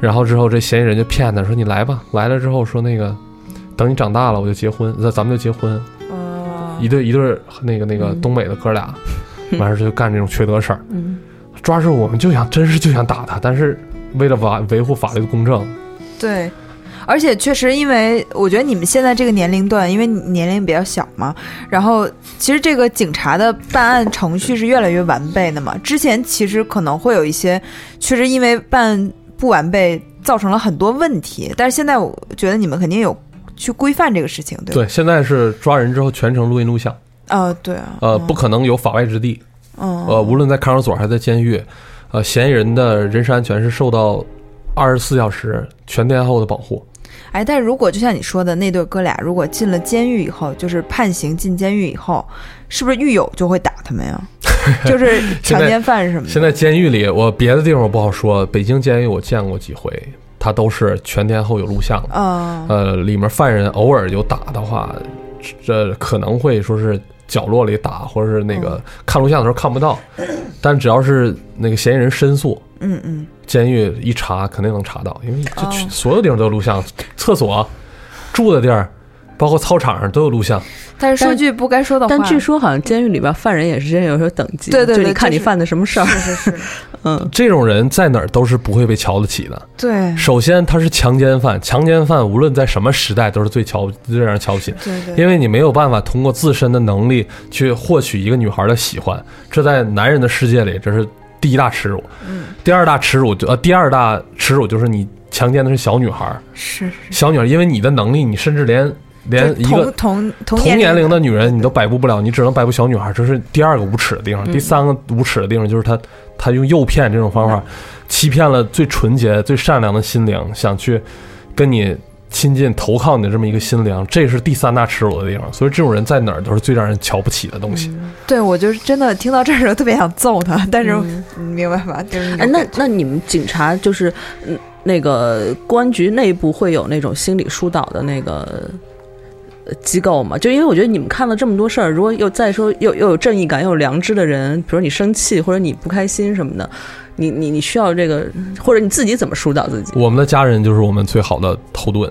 然后之后这嫌疑人就骗他说：“你来吧。”来了之后说那个，等你长大了我就结婚，那咱们就结婚。哦一对一对那个那个嗯东北的哥俩，*laughs* 完事儿就干这种缺德事儿。嗯抓住我们就想，真是就想打他，但是为了维维护法律的公正，对。而且确实，因为我觉得你们现在这个年龄段，因为你年龄比较小嘛，然后其实这个警察的办案程序是越来越完备的嘛。之前其实可能会有一些，确实因为办案不完备造成了很多问题，但是现在我觉得你们肯定有去规范这个事情，对吧？对，现在是抓人之后全程录音录像，哦，对啊，呃，嗯不可能有法外之地，嗯，呃，无论在看守所还是在监狱，呃，嫌疑人的人身安全是受到二十四小时全天候的保护。哎，但如果就像你说的那对哥俩，如果进了监狱以后，就是判刑进监狱以后，是不是狱友就会打他们呀？*laughs* 就是强奸犯什么的。现在监狱里，我别的地方我不好说，北京监狱我见过几回，他都是全天候有录像的。嗯，呃，里面犯人偶尔有打的话，这可能会说是角落里打，或者是那个看录像的时候看不到，但只要是那个嫌疑人申诉，嗯嗯，监狱一查肯定能查到，因为这哦。所有地方都有录像，厕所、住的地儿，包括操场上都有录像。但是说句不该说的话，但据说好像监狱里边犯人也是真有时候等级，对对对就你看你犯的什么事儿，是是是，*laughs* 嗯。这种人在哪儿都是不会被瞧得起的。对。首先，他是强奸犯，强奸犯无论在什么时代都是最瞧最让人瞧不起。对对，因为你没有办法通过自身的能力去获取一个女孩的喜欢，这在男人的世界里这是第一大耻辱。嗯，第二大耻辱就呃，第二大耻辱就是你强奸的是小女孩，是小女孩，因为你的能力，你甚至连连一个同同同年龄龄的女人你都摆布不了，你只能摆布小女孩，这是第二个无耻的地方。嗯。第三个无耻的地方就是他他用诱骗这种方法，欺骗了最纯洁、最善良的心灵，想去跟你亲近投靠你的这么一个心灵，这是第三大耻辱的地方。所以这种人在哪儿都是最让人瞧不起的东西。对我就是真的听到这儿的时候特别想揍他，但是嗯你明白吧？就是哎，那那你们警察就是嗯那个公安局内部会有那种心理疏导的那个呃机构嘛？就因为我觉得你们看了这么多事儿，如果又再说又又有正义感又有良知的人，比如你生气或者你不开心什么的，你你你需要这个，或者你自己怎么疏导自己？我们的家人就是我们最好的后盾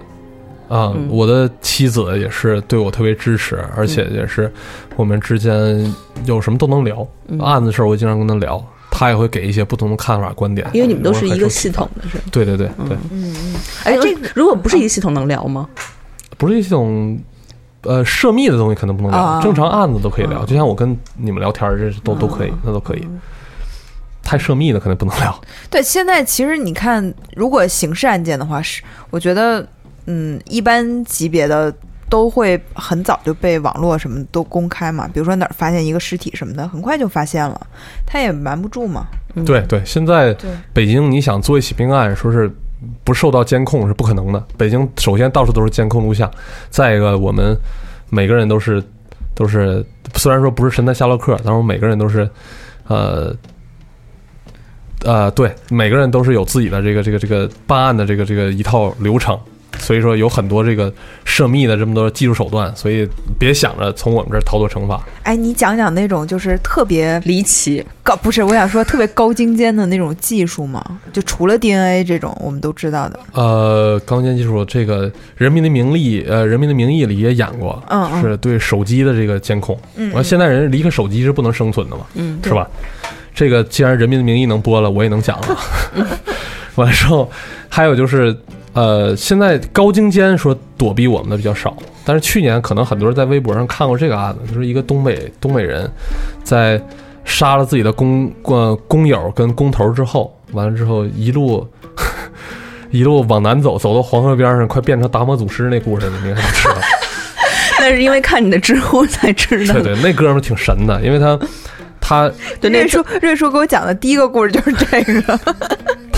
啊！嗯我的妻子也是对我特别支持，而且也是我们之间有什么都能聊，嗯案子事儿我经常跟他聊，他也会给一些不同的看法观点。因为你们都是一个系统的是？对对对对，嗯嗯，哎，这个如果不是一个系统能聊吗？不是一种呃涉密的东西可能不能聊，啊正常案子都可以聊，啊就像我跟你们聊天儿，这是都都可以，那都可以。太涉密的可能不能聊。对，现在其实你看，如果刑事案件的话，是我觉得，嗯，一般级别的都会很早就被网络什么都公开嘛。比如说哪儿发现一个尸体什么的，很快就发现了，他也瞒不住嘛。嗯对对，现在北京你想做一起命案，说是不受到监控是不可能的。北京首先到处都是监控录像，再一个我们每个人都是都是，虽然说不是神探夏洛克，但是我每个人都是，呃。呃，对，每个人都是有自己的这个这个这个办案的这个这个一套流程，所以说有很多这个涉密的这么多技术手段，所以别想着从我们这儿逃脱惩罚。哎，你讲讲那种就是特别离奇，高，不是我想说特别高精尖的那种技术嘛？就除了 DNA 这种我们都知道的，呃，钢尖技术这个《人民的名义》呃，《人民的名义》里也演过，嗯嗯是对手机的这个监控。嗯，完，现在人离开手机是不能生存的嘛，嗯，是吧？这个既然《人民的名义》能播了，我也能讲了。*laughs* 完了之后，还有就是，呃，现在高精尖说躲避我们的比较少，但是去年可能很多人在微博上看过这个案子，就是一个东北东北人在杀了自己的工 *laughs* 呃工友跟工头之后，完了之后一路 *laughs* 一路往南走，走到黄河边上，快变成达摩祖师那故事了，你应该都知道。*laughs* 那是因为看你的知乎才知道。对对，那哥们儿挺神的，因为他他对，那瑞叔瑞叔给我讲的第一个故事就是这个，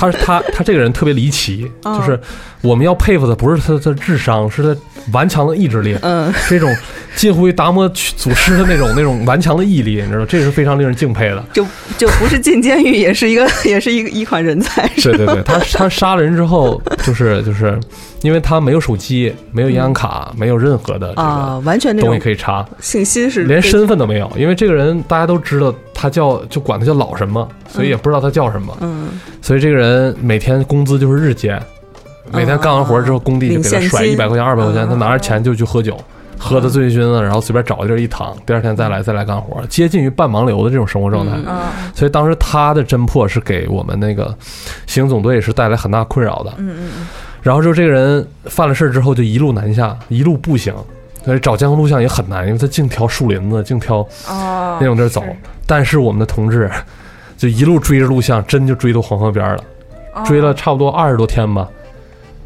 他他他这个人特别离奇，嗯。就是我们要佩服的不是他的智商，是他顽强的意志力，嗯，是一种近乎于达摩祖师的那种那种顽强的毅力，你知道，这是非常令人敬佩的。就就不是进监狱，也是一个 *laughs* 也是一个一款人才。对对对，他他杀了人之后，就是就是，因为他没有手机，没有银行卡，没有任何的这啊，个完全那东西可以查，信息是连身份都没有。因为这个人大家都知道他叫就管他叫老什么，所以也不知道他叫什么。嗯所以这个人每天工资就是日结，每天干完活之后，工地就给他甩一百块钱、二百块钱，嗯他拿着钱就去喝酒，喝的醉醺醺的，然后随便找个地儿一躺，第二天再来再来干活，接近于半盲流的这种生活状态。所以当时他的侦破是给我们那个刑警总队是带来很大困扰的。嗯嗯然后就这个人犯了事儿之后，就一路南下，一路步行，所以找监控录像也很难，因为他净挑树林子，净挑那种地儿走。但是我们的同志就一路追着录像，真就追到黄河边儿了。哦追了差不多二十多天吧，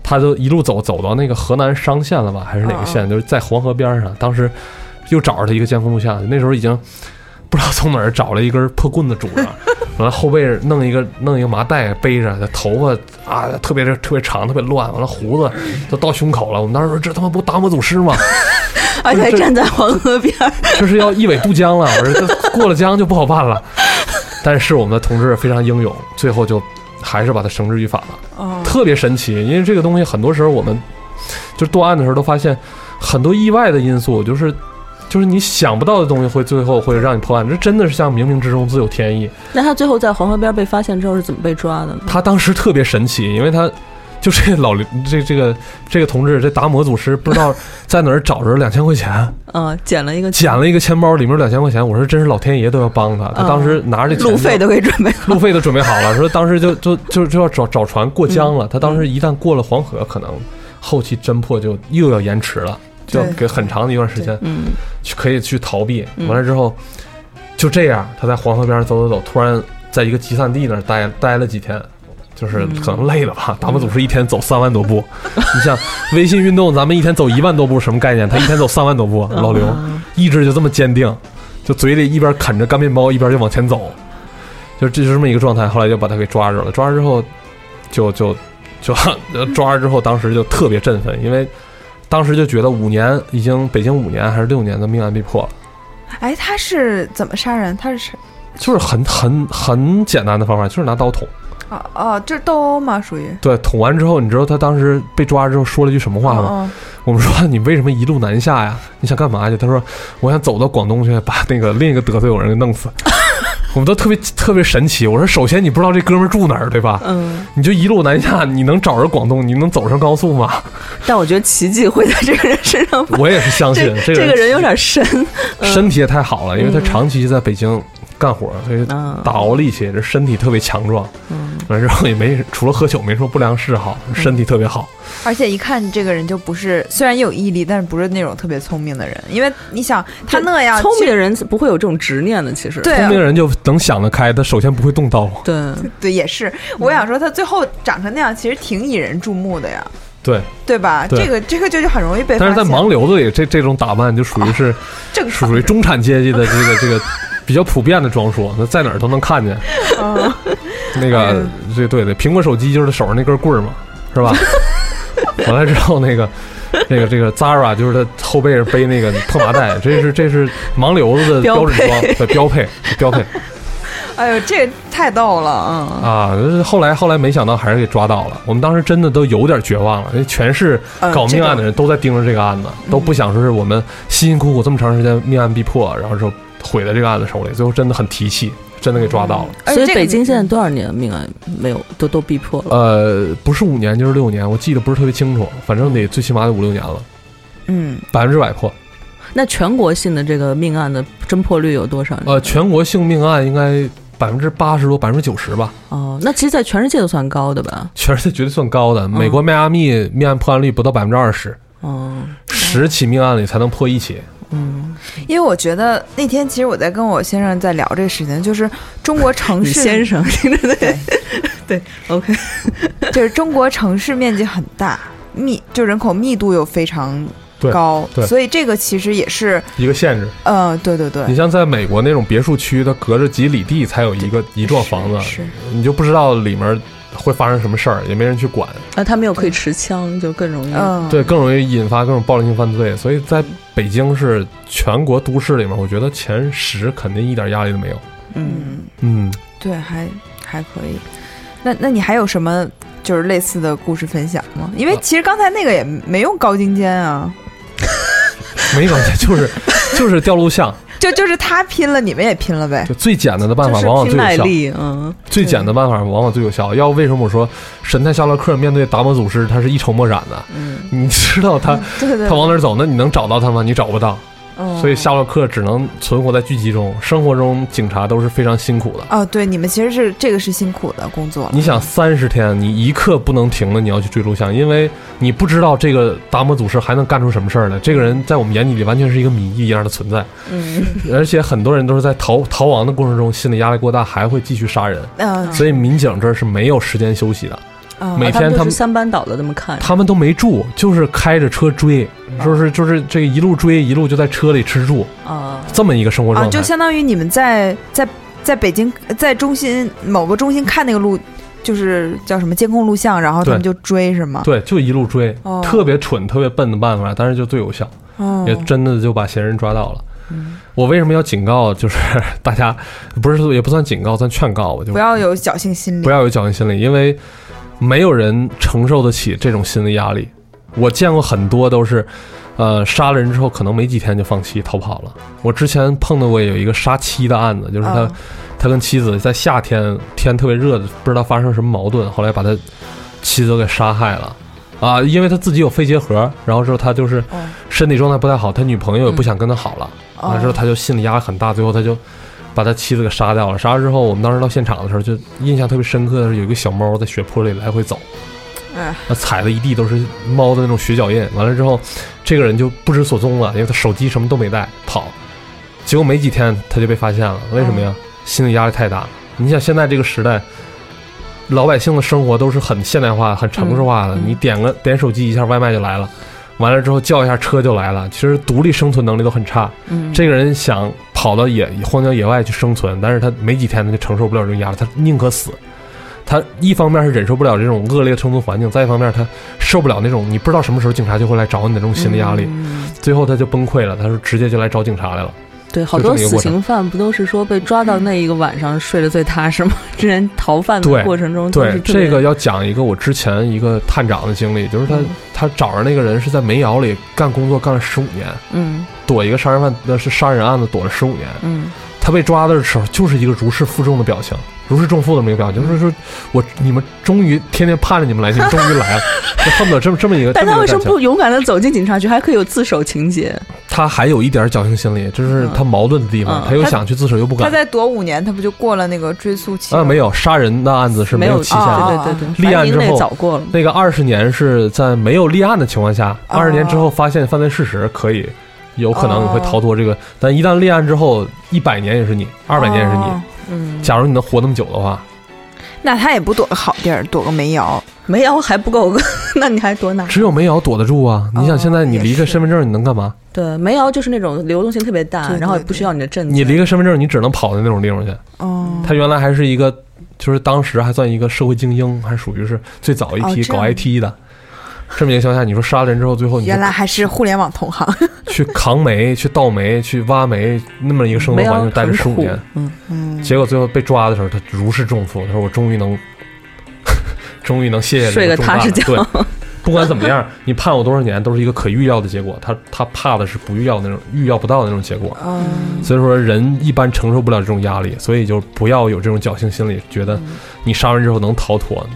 他就一路走走到那个河南商县了吧，还是哪个县？就是在黄河边上。当时又找着他一个监控录像，那时候已经不知道从哪儿找了一根破棍子拄着，*laughs* 完了后背弄一个弄一个麻袋背着，他头发啊特别特别长，特别乱，完了胡子都到胸口了。我们当时说这他妈不达摩祖师吗？*laughs* 而且还站在黄河边儿。*laughs* 这是要一苇渡江了，我说这过了江就不好办了。但是我们的同志非常英勇，最后就还是把他绳之于法了。哦，特别神奇，因为这个东西很多时候我们就断案的时候都发现很多意外的因素，就是就是你想不到的东西会最后会让你破案，这真的是像冥冥之中自有天意。那他最后在黄河边被发现之后是怎么被抓的呢？他当时特别神奇，因为他就这老刘这这个这个同志这达摩祖师不知道 *laughs* 在哪儿找着两千块钱，嗯，捡了一个捡了一个钱包，里面有两千块钱。我说真是老天爷都要帮他，他当时拿着路费都给准备好。路费都准备好了，说当时就就就就要找找船过江了。他当时一旦过了黄河，可能后期侦破就又要延迟了，就要给很长的一段时间嗯去可以去逃避。嗯完了之后，就这样，他在黄河边上走走走，突然在一个集散地那儿待待了几天。就是可能累了吧，达摩祖师一天走三万多步，*laughs* 你像微信运动，咱们一天走一万多步，什么概念？他一天走三万多步，老刘嗯意志就这么坚定，就嘴里一边啃着干面包，一边就往前走，就这就这么一个状态。后来就把他给抓住了，抓着之后就就就呃 *laughs* 抓着之后，当时就特别振奋，因为当时就觉得五年已经北京五年还是六年的命案被破了，哎，他是怎么杀人？他是就是很很很简单的方法，就是拿刀捅。哦哦，这是斗殴吗？属于对，捅完之后，你知道他当时被抓之后说了一句什么话吗？哦我们说 *laughs* 你为什么一路南下呀？你想干嘛去？他说我想走到广东去，把那个另一个得罪我人给弄死。*laughs* 我们都特别特别神奇。我说，首先你不知道这哥们儿住哪儿，对吧？嗯，你就一路南下，你能找着广东？你能走上高速吗？*laughs* 但我觉得奇迹会在这个人身上发我也是相信这这这个人有点深，身体也太好了，因为他长期在北京干活，所以嗯打熬力气，这身体特别强壮。嗯，完之后也没除了喝酒没什么不良嗜好，身体特别好。而且一看这个人就不是，虽然也有毅力，但是不是那种特别聪明的人。因为你想他那样聪明的人不会有这种执念的，其实对啊聪明人就能想得开，他首先不会动刀。对，对也是，我想说他最后长成那样，其实挺引人注目的呀，对，对吧？对这个这个就就很容易被。但是在盲流子里，这这种打扮就属于是正常属于中产阶级的这个这个比较普遍的装束，那在哪儿都能看见。嗯那个对对对，苹果手机就是他手上那根棍儿嘛，是吧？*laughs* 完了之后，那个那个这个 Zara 就是他后背上背那个破麻袋，这是这是盲流子的标准装，的标配标配 *laughs* 哎呦，这太逗了，嗯。啊！后来后来没想到还是给抓到了，我们当时真的都有点绝望了，因为全是嗯搞命案的人都在盯着这个案子，都不想说是我们辛辛苦苦这么长时间命案必破，然后就毁在这个案子手里，最后真的很提气，真的给抓到了。所以北京现在多少年命案没有都都逼迫了？呃，不是五年就是六年，我记得不是特别清楚，反正得最起码得五六年了，嗯，百分之百破。那全国性的这个命案的侦破率有多少？呃，全国性命案应该百分之八十多，百分之九十吧，哦，那其实，在全世界都算高的吧？全世界绝对算高的。美国迈阿密命案破案率不到百分之二十，哦，十起命案里才能破一起。嗯，因为我觉得那天其实我在跟我先生在聊这个事情，就是中国城市先生，*laughs* 对对对 *laughs* 对，OK，*laughs* 就是中国城市面积很大，密就人口密度又非常高，对所以这个其实也是，一个限制。呃，对对对。你，像在美国那种别墅区，它隔着几里地才有一个一幢房子，是。你就不知道里面会发生什么事儿，也没人去管，啊，他们又可以持枪，就更容易。嗯，对，更容易引发各种暴力性犯罪。所以在北京是全国都市里面，我觉得前十肯定一点压力都没有。嗯，嗯，嗯，对，还还可以。那那你还有什么就是类似的故事分享吗？因为其实刚才那个也没用高精尖啊，*laughs* 没关系，就是就是调录像，就就是他拼了，你们也拼了呗。就最简单的办法往往最有效。耐力，嗯，最简单的办法往往最有效。要为什么我说神探夏洛克面对达摩祖师他是一筹莫展的？嗯，你知道他对对，他往哪儿走，那你能找到他吗？你找不到。嗯所以夏洛克只能存活在剧集中，生活中警察都是非常辛苦的。哦，对，你们其实是这个是辛苦的工作。你想三十天，你一刻不能停的，你要去追录像，因为你不知道这个达摩祖师还能干出什么事儿来。这个人在我们眼里完全是一个谜一样的存在，嗯，而且很多人都是在逃逃亡的过程中，心理压力过大，还会继续杀人。嗯，所以民警这儿是没有时间休息的，嗯每天他们三班倒的这么看，他们都没住，就是开着车追，就是就是这一路追，一路就在车里吃住，啊，这么一个生活啊，状态就。相当于你们在在在北京在中心某个中心看那个录，就是叫什么监控录像，然后他们就追是吗？对，就一路追，哦特别蠢、特别笨的办法，但是就最有效，哦，也真的就把嫌疑人抓到了。嗯我为什么要警告？就是 *laughs* 大家不是也不算警告，算劝告，我就不要有侥幸心理。不要有侥幸心理，因为没有人承受得起这种心理压力。我见过很多都是，呃，杀了人之后可能没几天就放弃逃跑了。我之前碰到过有一个杀妻的案子，就是他、哦他跟妻子在夏天天特别热的，不知道发生什么矛盾，后来把他妻子给杀害了。啊，因为他自己有肺结核，然后之后他就是哦身体状态不太好，他女朋友也不想跟他好了，哦完了之后他就心理压力很大，最后他就把他妻子给杀掉了。杀了之后，我们当时到现场的时候，就印象特别深刻的是有一个小猫在血泊里来回走，哎，那踩的一地都是猫的那种血脚印。完了之后，这个人就不知所踪了，因为他手机什么都没带，跑。结果没几天他就被发现了，为什么呀？心理压力太大。你想现在这个时代，老百姓的生活都是很现代化、很城市化的，你点个点手机一下，外卖就来了。完了之后叫一下车就来了，其实独立生存能力都很差。嗯，这个人想跑到野荒郊野外去生存，但是他没几天他就承受不了这种压力，他宁可死。他一方面是忍受不了这种恶劣的生存环境，再一方面他受不了那种你不知道什么时候警察就会来找你的这种心理压力，嗯最后他就崩溃了，他说直接就来找警察来了。对，好多死刑犯不都是说被抓到那一个晚上睡得最踏实吗？*laughs* 之前逃犯的过程中都对是，这个要讲一个我之前一个探长的经历，就是他、嗯他找着那个人是在煤窑里干工作干了十五年，嗯躲一个杀人犯那是杀人案子躲了十五年，嗯他被抓的时候就是一个如释负重的表情，如释重负的这么一个表情，就是说我你们终于天天盼着你们来，你们 *laughs* 终于来了，就恨不得这么这么一个。但他为什么不勇敢的走进警察局，还可以有自首情节？他还有一点侥幸心理，就是他矛盾的地方，嗯他又想去自首又不敢。他再躲五年，他不就过了那个追诉期？啊，没。有杀人的案子是没有期限的。啊对对对立案之后早过了。那个二十年是在没有立案的情况下，二十年之后发现犯罪事实，可以有可能你会逃脱这个。但一旦立案之后，一百年也是你，二百年也是你。哦嗯，假如你能活那么久的话，那他也不躲个好地儿，躲个煤窑。煤窑还不够，*laughs* 那你还躲哪？只有煤窑躲得住啊！你想现在你离个身份证，你能干嘛？对，煤窑就是那种流动性特别大，对对然后也不需要你的证件。你离个身份证，你只能跑到那种地方去。哦，他原来还是一个，就是当时还算一个社会精英，还属于是最早一批搞 IT 的。这么一个情况下，你说杀了人之后，最后你原来还是互联网同行。*laughs* 去扛煤、去倒煤、去挖煤，那么一个生活环境待了十五年，嗯，嗯，结果最后被抓的时候，他如释重负。他说：“我终于能，终于能卸下这睡个重担了。”踏实觉对，不管怎么样，你判我多少年，都是一个可预料的结果。他他怕的是不预料那种预料不到的那种结果。嗯，所以说，人一般承受不了这种压力，所以就不要有这种侥幸心理，觉得你杀完之后能逃脱。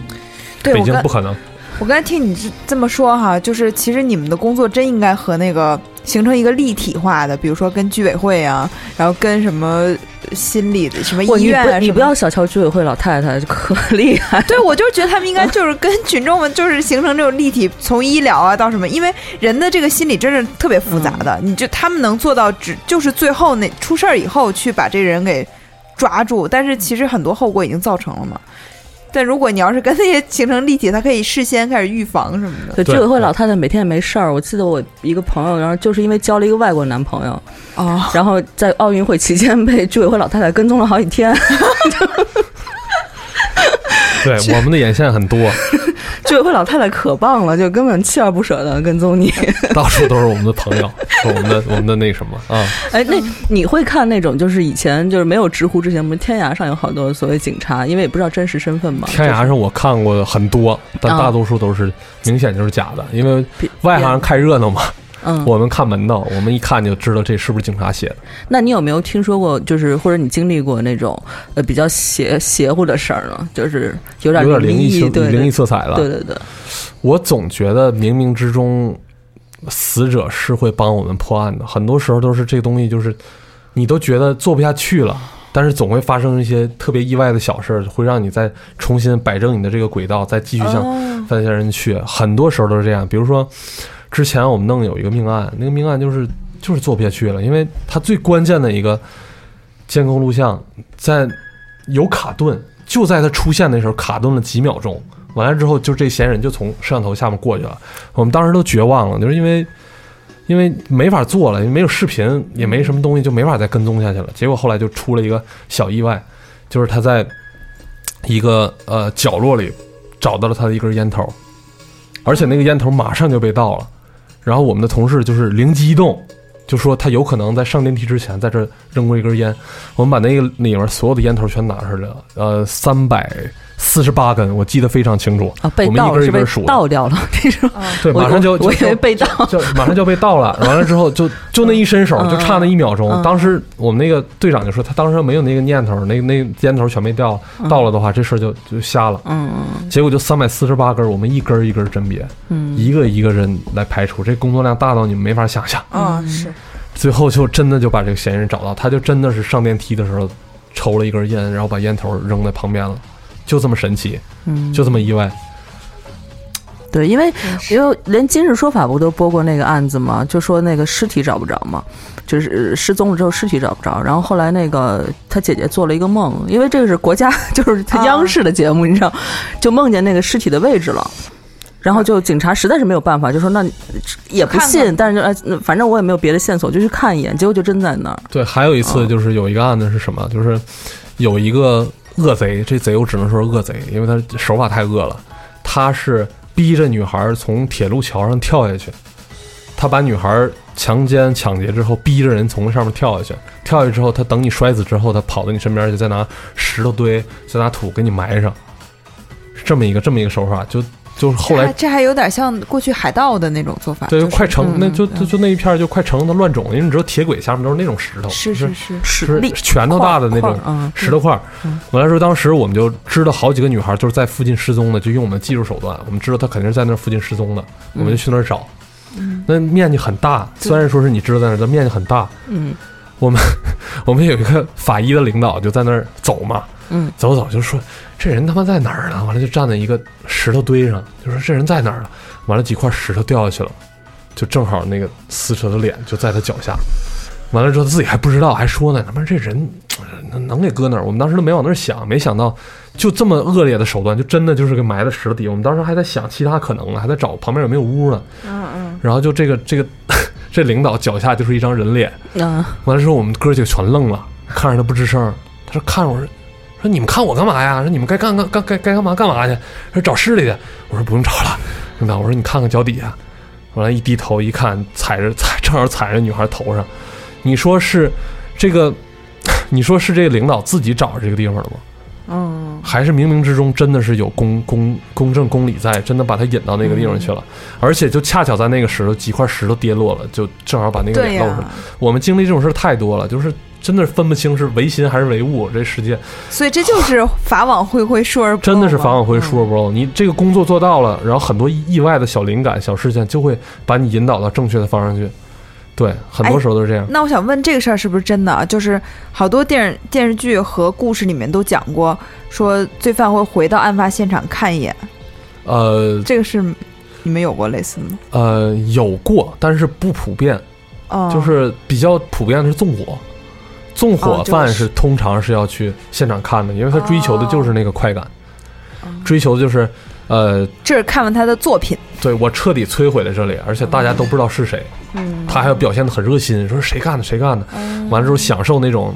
北对北京不可能。我刚才听你这这么说哈，就是其实你们的工作真应该和那个形成一个立体化的，比如说跟居委会啊，然后跟什么心理的什么医院你不要小瞧居委会老太太，可厉害。对，我就是觉得他们应该就是跟群众们就是形成这种立体，从医疗啊到什么，因为人的这个心理真是特别复杂的，你就他们能做到只就是最后那出事儿以后去把这个人给抓住，但是其实很多后果已经造成了嘛。但如果你要是跟那些形成立体，他可以事先开始预防什么的。对，对居委会老太太每天也没事儿。我记得我一个朋友，然后就是因为交了一个外国男朋友，哦，*laughs* 然后在奥运会期间被居委会老太太跟踪了好几天。对，我们的眼线很多，*laughs* *laughs* 居委会老太太可棒了，就根本锲而不舍的跟踪你。*laughs* 到处都是我们的朋友，*laughs* 是我们的我们的那什么啊。哎，那你会看那种就是以前就是没有知乎之前，不是天涯上有好多所谓警察，因为也不知道真实身份嘛。天涯上我看过很多，但啊大多数都是明显就是假的，因为外行人看热闹嘛，嗯，我们看门道，我们一看就知道这是不是警察写的。那你有没有听说过，就是或者你经历过那种呃比较邪邪乎的事儿呢？就是有点有点灵异灵异色彩了。对对对，我总觉得冥冥之中，死者是会帮我们破案的。很多时候都是这东西，就是你都觉得做不下去了，但是总会发生一些特别意外的小事儿，会让你再重新摆正你的这个轨道，再继续向哦犯罪人去。很多时候都是这样。比如说，之前我们弄有一个命案，那个命案就是就是做不下去了，因为它最关键的一个监控录像在有卡顿，就在它出现的时候卡顿了几秒钟。完了之后，就这嫌疑人就从摄像头下面过去了。我们当时都绝望了，就是因为因为没法做了，因为没有视频，也没什么东西，就没法再跟踪下去了。结果后来就出了一个小意外，就是他在一个呃角落里找到了他的一根烟头，而且那个烟头马上就被盗了。然后我们的同事就是灵机一动，就说他有可能在上电梯之前在这扔过一根烟。我们把那个里面所有的烟头全拿出来了，呃，三百四十八根，我记得非常清楚。啊，被我们一盗是被根一根数倒掉了，*laughs* 这种对，马上就就我我以为被盗，就马上就被盗了，完了之后就就那一伸手，嗯就差那一秒钟。嗯当时我们那个队长就说，他当时没有那个念头，那那烟头全没掉，到了的话，这事儿就就瞎了。嗯结果就三百四十八根，我们一根一根甄别，嗯一个一个人来排除，这工作量大到你们没法想象。嗯，是最后就真的就把这个嫌疑人找到，他就真的是上电梯的时候抽了一根烟，然后把烟头扔在旁边了，就这么神奇，嗯，就这么意外。对，因为因为连今日说法不都播过那个案子吗？就说那个尸体找不着嘛，就是失踪了之后尸体找不着，然后后来那个他姐姐做了一个梦，因为这个是国家 *laughs* 就是央视的节目，你知道，就梦见那个尸体的位置了。然后就警察实在是没有办法，就说那也不信，看看但是就哎，那反正我也没有别的线索，就去看一眼，结果就真在那儿。对，还有一次哦就是有一个案子是什么？就是有一个恶贼，这贼我只能说是恶贼，因为他手法太恶了。他是逼着女孩从铁路桥上跳下去，他把女孩强奸抢劫之后，逼着人从上面跳下去。跳下去之后，他等你摔死之后，他跑到你身边去，再拿石头堆，再拿土给你埋上，是这么一个这么一个手法。就就是后来这还有点像过去海盗的那种做法，对，就是快成，嗯那就就就那一片就快成的乱种，因为你知道铁轨下面都是那种石头，是是是是，是拳头大的那种嗯，石头块儿。完了之后，当时我们就知道好几个女孩就是在附近失踪的，就用我们的技术手段，我们知道她肯定是在那附近失踪的，我们就去那儿找。那面积很大，虽然说是你知道在那儿，但面积很大。嗯 *laughs* 我们有一个法医的领导就在那儿走嘛，嗯，走走就说这人他妈在哪儿呢？完了就站在一个石头堆上，就说这人在哪儿了？完了几块石头掉下去了，就正好那个撕扯的脸就在他脚下。完了之后他自己还不知道，还说呢，他妈这人呃能能给搁哪儿？我们当时都没往那儿想，没想到就这么恶劣的手段，就真的就是给埋在石头底下。我们当时还在想其他可能呢，还在找旁边有没有屋呢。嗯嗯，然后就这个这个这领导脚下就是一张人脸。嗯完了之后，我们哥几个全愣了，看着他不吱声。他说：“看着我说，说你们看我干嘛呀？说你们该干干干该该干嘛干嘛去？说找尸里去。”我说：“不用找了，领导。”我说：“你看看脚底下。”完了，一低头一看，踩着 *laughs* 踩正好踩着女孩头上。你说是这个？*laughs* 你说是这个领导自己找着这个地方了吗？嗯还是冥冥之中真的是有公公公正公理在，真的把他引到那个地方去了？而且就恰巧在那个石头几块石头跌落了，就正好把那个露出来。，我们经历这种事儿太多了，就是真的是分不清是唯心还是唯物。这世界所以这就是法网恢恢，疏而不漏真的是法网恢疏而不漏。你这个工作做到了，然后很多意外的小灵感、小事件就会把你引导到正确的方向去。对，很多时候都是这样。那我想问，这个事儿是不是真的啊？就是好多电视电视剧和故事里面都讲过，说罪犯会回到案发现场看一眼，呃这个是你们有过类似的吗？呃，有过，但是不普遍。哦，就是比较普遍的是纵火，纵火哦犯是是通常是要去现场看的，因为他追求的就是那个快感，追求的就是，呃，这是看完他的作品，对我彻底摧毁了这里，而且大家都不知道是谁，嗯。他还要表现的很热心，说谁干的谁干的，完了之后享受那种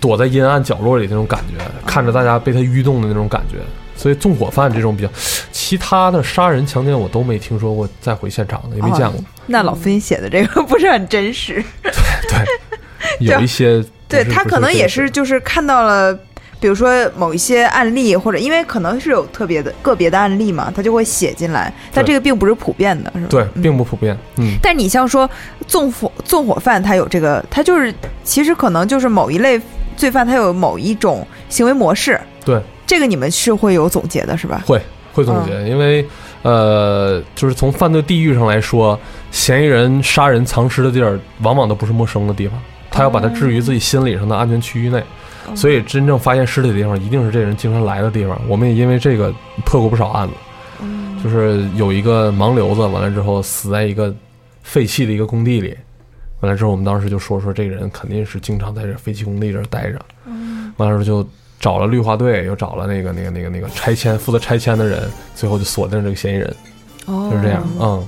躲在阴暗角落里那种感觉，看着大家被他愚动的那种感觉。所以纵火犯这种比较，其他的杀人强奸我都没听说过再回现场的，也没见过。那老飞写的这个不是很真实。*laughs* 对对，有一些对他可能也是就是看到了，比如说某一些案例，或者因为可能是有特别的个别的案例嘛，他就会写进来，但这个并不是普遍的，是吧？对，嗯并不普遍。嗯，但你像说纵火纵火犯，他有这个，他就是其实可能就是某一类罪犯，他有某一种行为模式。对，这个你们是会有总结的，是吧？会会总结，因为呃，就是从犯罪地域上来说，嫌疑人杀人藏尸的地儿，往往都不是陌生的地方，他要把它置于自己心理上的安全区域内。所以，真正发现尸体的地方，一定是这人经常来的地方。我们也因为这个破过不少案子，就是有一个盲流子，完了之后死在一个废弃的一个工地里，完了之后，我们当时就说说这个人肯定是经常在这废弃工地这儿待着，完了之后就找了绿化队，又找了那个那个那个那个拆迁负责拆迁的人，最后就锁定这个嫌疑人，哦。就是这样，嗯，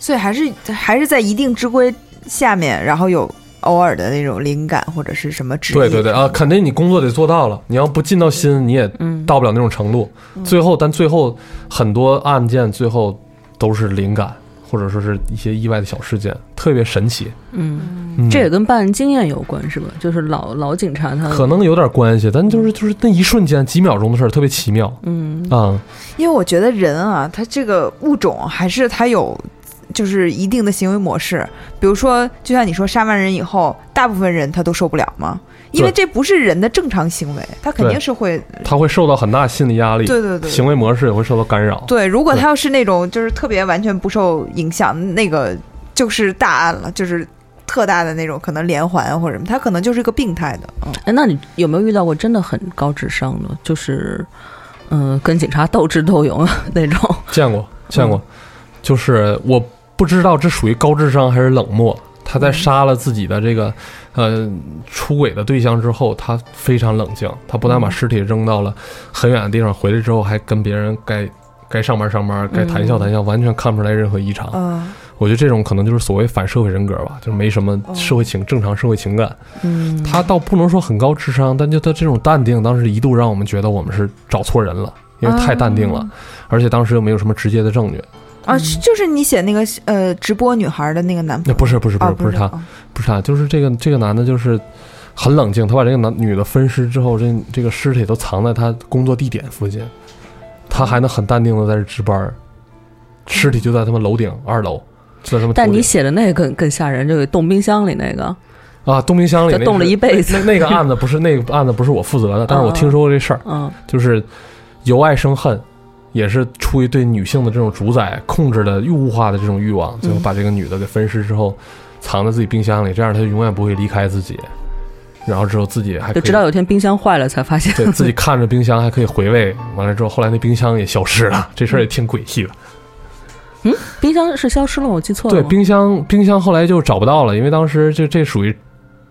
所以还是还是在一定之规下面，然后有偶尔的那种灵感或者是什么旨意。对对对啊，肯定你工作得做到了，你要不尽到心，你也嗯到不了那种程度。最后，但最后很多案件最后都是灵感，或者说是一些意外的小事件，特别神奇。嗯，嗯这也跟办案经验有关是吧？就是老老警察他可能有点关系，但就是就是那一瞬间几秒钟的事儿，特别奇妙嗯啊、因为我觉得人啊，他这个物种还是他有。就是一定的行为模式，比如说，就像你说，杀完人以后，大部分人他都受不了吗，因为这不是人的正常行为，他肯定是会，他会受到很大心理压力，对对对，行为模式也会受到干扰。对。如果他要是那种就是特别完全不受影响，那个就是大案了，就是特大的那种，可能连环或者什么，他可能就是一个病态的，嗯，哎，那你有没有遇到过真的很高智商的，就是嗯、呃跟警察斗智斗勇那种？见过见过，嗯。就是我不知道这属于高智商还是冷漠。他嗯在杀了自己的这个呃出轨的对象之后，他非常冷静。他不但把嗯尸体扔到了很远的地方，回来之后还跟别人该该上班上班，该谈笑谈笑，完全看不出来任何异常。嗯我觉得这种可能就是所谓反社会人格吧，就是没什么社会情正常社会情感。嗯，他倒不能说很高智商，但就他这种淡定，当时一度让我们觉得我们是找错人了，因为太淡定了，而且当时又没有什么直接的证据。啊，就是你写那个呃直播女孩的那个男朋不是不是不啊是不是他，哦。不是他，就是这个这个男的，就是很冷静。他把这个男女的分尸之后，这这个尸体都藏在他工作地点附近，他还能很淡定的在这值班儿，尸体就在他们楼顶二楼，就在他们。但你写的那个更更吓人，这个冻冰箱里那个，啊，冻冰箱里冻了一辈子。那那个案子不是那个案子不是我负责的，但是我嗯听说过这事儿，*laughs* 嗯。就是由爱生恨，也是出于对女性的这种主宰、控制的物化的这种欲望，最后把这个女的给分尸之后，藏在自己冰箱里，这样她就永远不会离开自己。然后之后自己还就直到有天冰箱坏了才发现，对自己看着冰箱还可以回 *laughs* 味，完了之后后来那冰箱也消失了，这事儿也挺诡异的。嗯冰箱是消失了，我记错了对，冰箱冰箱后来就找不到了，因为当时这这属于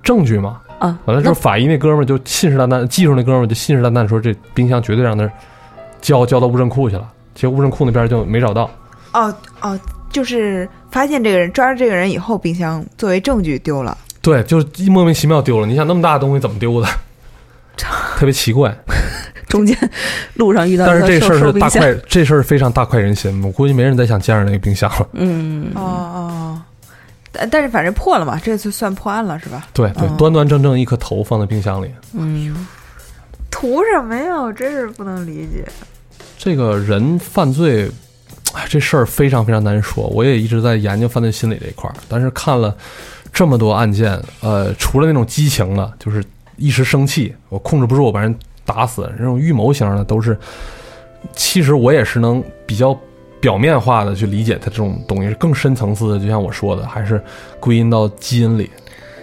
证据嘛。啊，完了之后，法医那哥们儿就信誓旦旦，技术那哥们儿就信誓旦旦说这冰箱绝对让他交交到物证库去了，结果物证库那边就没找到。哦哦，就是发现这个人抓着这个人以后，冰箱作为证据丢了。对，就是莫名其妙丢了。你想那么大的东西怎么丢的？特别奇怪。*laughs* 中间路上遇到但是这事儿是大快，这事儿非常大快人心。我估计没人再想见着那个冰箱了。嗯，哦哦，但但是反正破了嘛，这次算破案了是吧？对对，嗯端端正正一颗头放在冰箱里。嗯，图什么呀？我真是不能理解。这个人犯罪，*tsk* 哎，这事儿非常非常难说。我也一直在研究犯罪心理这一块儿，但是看了这么多案件，呃，除了那种激情的，就是一时生气，我控制不住我把人打死，这种预谋型的都是，其实我也是能比较表面化的去理解它这种东西，更深层次的，就像我说的，还是归因到基因里。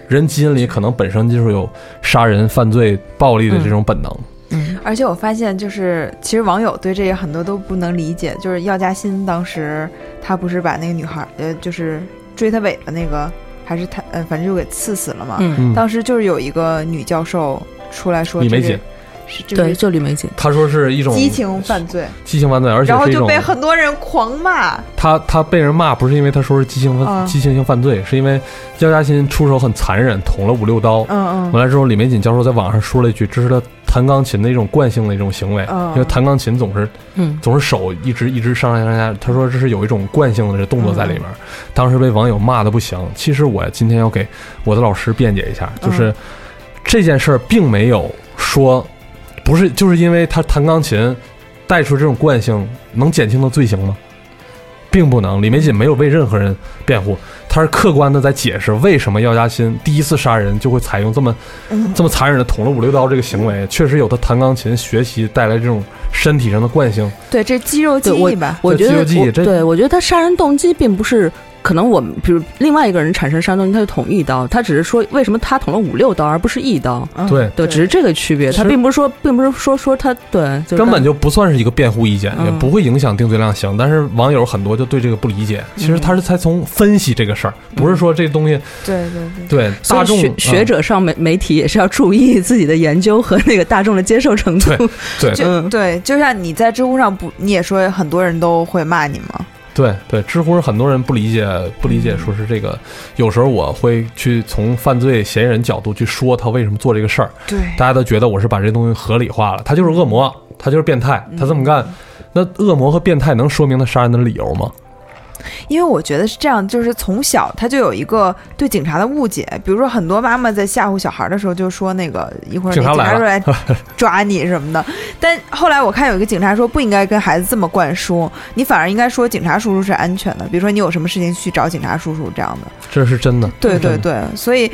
人基因里可能本身就是有杀人、犯罪、暴力的这种本能，嗯而且我发现，就是其实网友对这个很多都不能理解。就是药家鑫当时他不是把那个女孩，呃，就是追他尾巴那个，还是他，呃，反正就给刺死了嘛。当时就是有一个女教授出来说，李梅锦，是这对，是就李梅瑾，他说是一种激情犯罪，激情犯罪，而且然后就被很多人狂骂。他他被人骂，不是因为他说是激情犯、嗯激情性犯罪，是因为焦家鑫出手很残忍，捅了五六刀。嗯嗯完了之后，李玫瑾教授在网上说了一句：“这是他弹钢琴的一种惯性的一种行为，嗯因为弹钢琴总是嗯，总是手一直一直上上下下。”他说这是有一种惯性的这动作在里面。当时被网友骂的不行。其实我今天要给我的老师辩解一下，就是、这件事儿并没有说不是，就是因为他弹钢琴带出这种惯性，能减轻他罪行吗？并不能。李梅瑾没有为任何人辩护，他是客观的在解释为什么药家鑫第一次杀人就会采用这么嗯这么残忍的捅了五六刀这个行为，确实有他弹钢琴学习带来这种身体上的惯性。对，这肌肉记忆吧。我觉得对我觉得他杀人动机并不是可能我们比如另外一个人产生杀人动，他就捅一刀，他只是说为什么他捅了五六刀而不是一刀，嗯对。对，只是这个区别，他并不是说并不是说说他对，就是根本就不算是一个辩护意见，嗯。也不会影响定罪量刑。但是网友很多就对这个不理解，其实他是才从分析这个事儿，不是说这东西对对对。对大众学学嗯者上媒媒体也是要注意自己的研究和那个大众的接受程度。对就、嗯。对，就像你在知乎上不，你也说很多人都会骂你嘛。对对，知乎很多人不理解，不理解说是这个。有时候我会去从犯罪嫌疑人角度去说他为什么做这个事儿，对，大家都觉得我是把这东西合理化了，他就是恶魔，他就是变态，他这么干，那恶魔和变态能说明他杀人的理由吗？因为我觉得是这样，就是从小他就有一个对警察的误解，比如说很多妈妈在吓唬小孩的时候就说那个一会儿那警察来警察了来抓你什么的，但后来我看有一个警察说不应该跟孩子这么灌输，你反而应该说警察叔叔是安全的，比如说你有什么事情去找警察叔叔这样的。这是真的。对对对，所以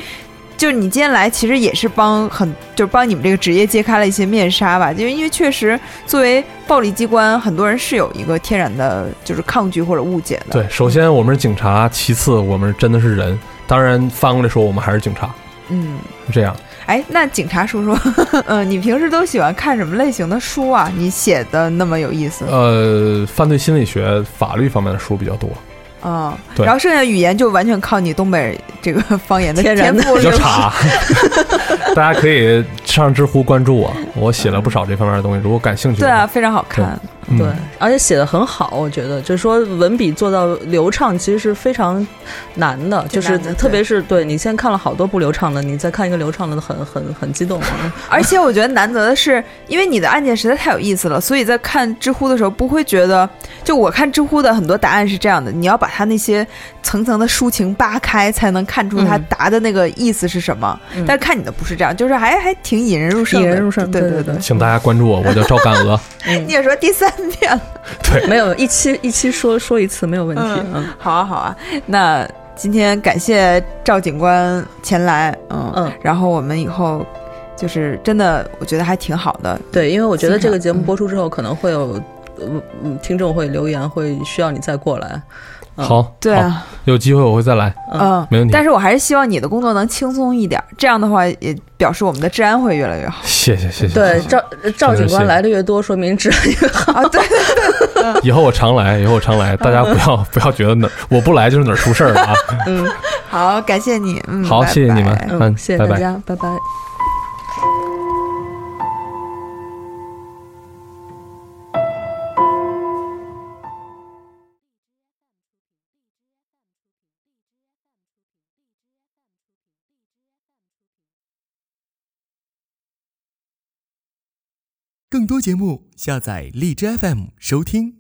就是你今天来，其实也是帮很就是帮你们这个职业揭开了一些面纱吧。就是因为确实作为暴力机关，很多人是有一个天然的就是抗拒或者误解的。对，首先我们是警察，其次我们真的是人，当然翻过来说我们还是警察，嗯。是这样。哎，那警察叔叔，嗯，*laughs* 你平时都喜欢看什么类型的书啊？你写的那么有意思，呃，犯罪心理学、法律方面的书比较多，嗯，对。然后剩下语言就完全靠你东北这个方言的天然的天赋，比较差。*laughs* 大家可以上知乎关注我，我写了不少这方面的东西，如果感兴趣的话，对啊，非常好看。嗯对，而且写的很好，我觉得就是说文笔做到流畅，其实是非常难的，就是特别是对你先看了好多不流畅的，你再看一个流畅的，很很很激动。*laughs* 而且我觉得难得的是，因为你的案件实在太有意思了，所以在看知乎的时候不会觉得，就我看知乎的很多答案是这样的，你要把它那些层层的抒情扒开，才能看出他嗯答的那个意思是什么。嗯但是看你的不是这样，就是还还挺引人入胜的，引人入胜对对对对对 *laughs* 请大家关注我，我叫赵干鹅。嗯 *laughs* 你也说第三遍了，*laughs* 对，没有一期一期说说一次没有问题。嗯嗯。好啊好啊，那今天感谢赵警官前来，嗯嗯。然后我们以后就是真的，我觉得还挺好的，对，因为我觉得这个节目播出之后，可能会有嗯嗯听众会留言，会需要你再过来。嗯好，对啊，有机会我会再来，嗯，没问题但是我还是希望你的工作能轻松一点，这样的话也表示我们的治安会越来越好谢谢谢谢。对，赵赵警官来的越多，说明治安越好。啊。对，以后我常来，以后我常来，大家不要不要觉得哪儿我不来就是哪儿出事儿了啊。嗯好，感谢你，嗯，好，拜谢谢你们，嗯，谢谢。大家，拜拜。更多节目，下载荔枝 FM 收听。